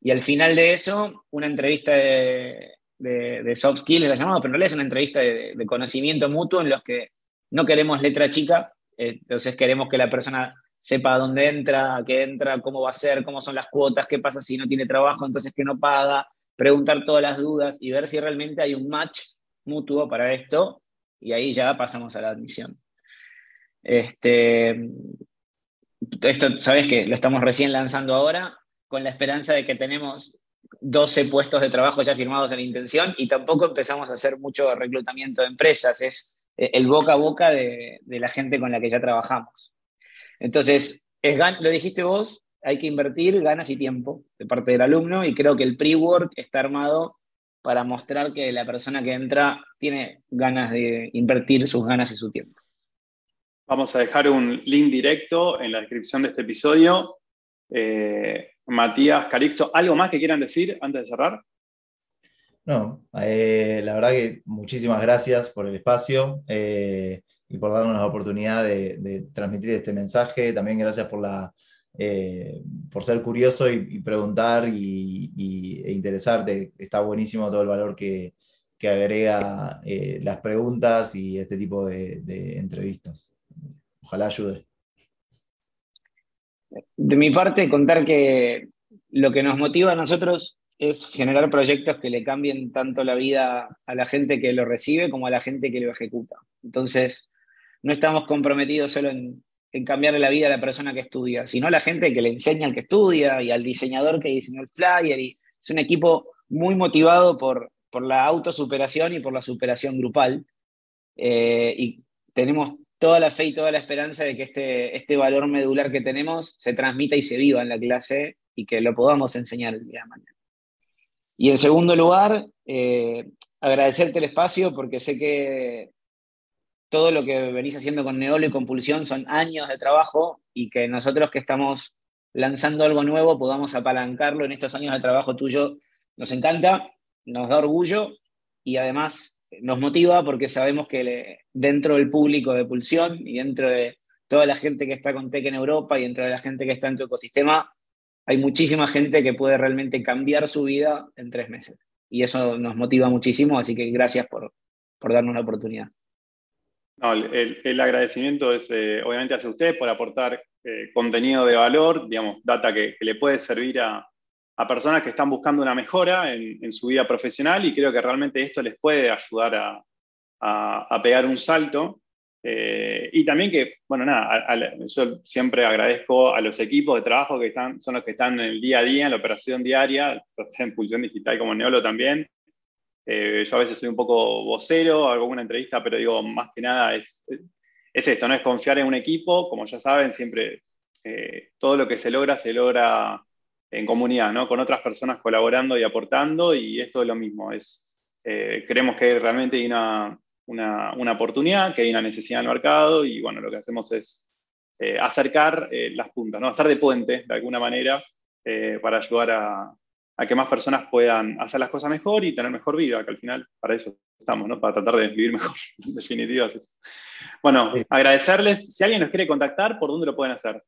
Y al final de eso, una entrevista de, soft skills, la llamamos, pero en realidad es una entrevista de, de, conocimiento mutuo en los que no queremos letra chica, entonces queremos que la persona sepa dónde entra, a qué entra, cómo va a ser, cómo son las cuotas, qué pasa si no tiene trabajo, entonces que no paga, preguntar todas las dudas y ver si realmente hay un match mutuo para esto y ahí ya pasamos a la admisión. Este, esto, sabes que lo estamos recién lanzando ahora con la esperanza de que tenemos 12 puestos de trabajo ya firmados en intención y tampoco empezamos a hacer mucho reclutamiento de empresas, es eh, el boca a boca de, la gente con la que ya trabajamos. Entonces, es, lo dijiste vos, hay que invertir ganas y tiempo de parte del alumno y creo que el pre-work está armado para mostrar que la persona que entra tiene ganas de invertir sus ganas y su tiempo. Vamos a dejar un link directo en la descripción de este episodio. Eh, Matías, Calixto, ¿algo más que quieran decir antes de cerrar? No, eh, la verdad que muchísimas gracias por el espacio eh, y por darnos la oportunidad de, transmitir este mensaje. También gracias por, la, eh, por ser curioso y, preguntar y, e interesarte. Está buenísimo todo el valor que, agrega las preguntas y este tipo de, de entrevistas. Ojalá ayude. De mi parte, contar que lo que nos motiva a nosotros es generar proyectos que le cambien tanto la vida a la gente que lo recibe como a la gente que lo ejecuta. Entonces, no estamos comprometidos solo en, en cambiarle la vida a la persona que estudia, sino a la gente que le enseña al que estudia y al diseñador que diseñó el flyer. Es un equipo muy motivado por, por la autosuperación y por la superación grupal. Eh, y tenemos toda la fe y toda la esperanza de que este, este valor medular que tenemos se transmita y se viva en la clase y que lo podamos enseñar el día de mañana. Y en segundo lugar, eh, agradecerte el espacio porque sé que todo lo que venís haciendo con Neolo y Compulsión son años de trabajo y que nosotros que estamos lanzando algo nuevo podamos apalancarlo en estos años de trabajo tuyo. Nos encanta, nos da orgullo y además nos motiva porque sabemos que dentro del público de Pulsión y dentro de toda la gente que está con Tech en Europa y dentro de la gente que está en tu ecosistema, hay muchísima gente que puede realmente cambiar su vida en tres meses. Y eso nos motiva muchísimo, así que gracias por, por darnos la oportunidad. El, agradecimiento es eh, obviamente hacia usted por aportar eh, contenido de valor, digamos, data que, le puede servir a, personas que están buscando una mejora en, su vida profesional y creo que realmente esto les puede ayudar a, a pegar un salto. Eh, y también que, bueno, nada, yo siempre agradezco a los equipos de trabajo que están, son los que están en el día a día, en la operación diaria, en Pulsión Digital como Neolo también. Eh, yo a veces soy un poco vocero, hago una entrevista, pero digo, más que nada es, es esto, no es confiar en un equipo, como ya saben, siempre eh, todo lo que se logra se logra en comunidad, ¿no? con otras personas colaborando y aportando, y esto es lo mismo, es, creemos que realmente hay una, una, oportunidad, que hay una necesidad en el mercado y bueno, lo que hacemos es eh, acercar eh, las puntas, ¿no? hacer de puente de alguna manera eh, para ayudar a, que más personas puedan hacer las cosas mejor y tener mejor vida, que al final para eso estamos, ¿no? para tratar de vivir mejor, en definitiva. Bueno, agradecerles. Si alguien nos quiere contactar, ¿por dónde lo pueden hacer?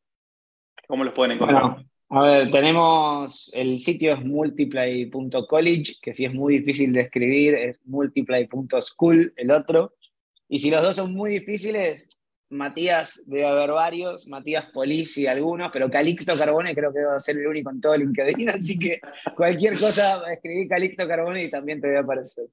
¿Cómo los pueden encontrar? A ver, tenemos el sitio es multiply.college, que si es muy difícil de escribir, es multiply.school, el otro. Y si los dos son muy difíciles, Matías debe haber varios, Matías Polisi algunos, pero Calixto Carbone creo que a ser el único en todo LinkedIn, así que cualquier cosa escribí Calixto Carbone y también te voy a aparecer.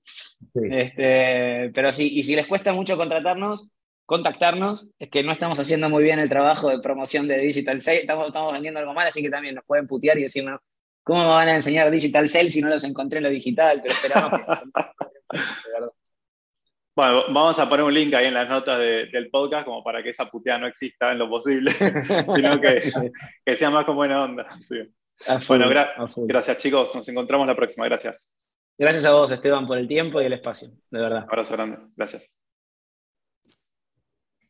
Este, pero sí, y si les cuesta mucho contratarnos, contactarnos. Es que no estamos haciendo muy bien el trabajo de promoción de Digital Sales, estamos, estamos vendiendo algo mal, así que también nos pueden putear y decirnos, ¿cómo me van a enseñar Digital Sales si no los encontré en lo digital? Pero esperamos Bueno, vamos a poner un link ahí en las notas del podcast como para que esa puteada no exista en lo posible, sino que, que, sea más como buena onda. bueno, gracias chicos, nos encontramos la próxima, gracias. Gracias a vos, Esteban, por el tiempo y el espacio, de verdad. abrazo grande, gracias.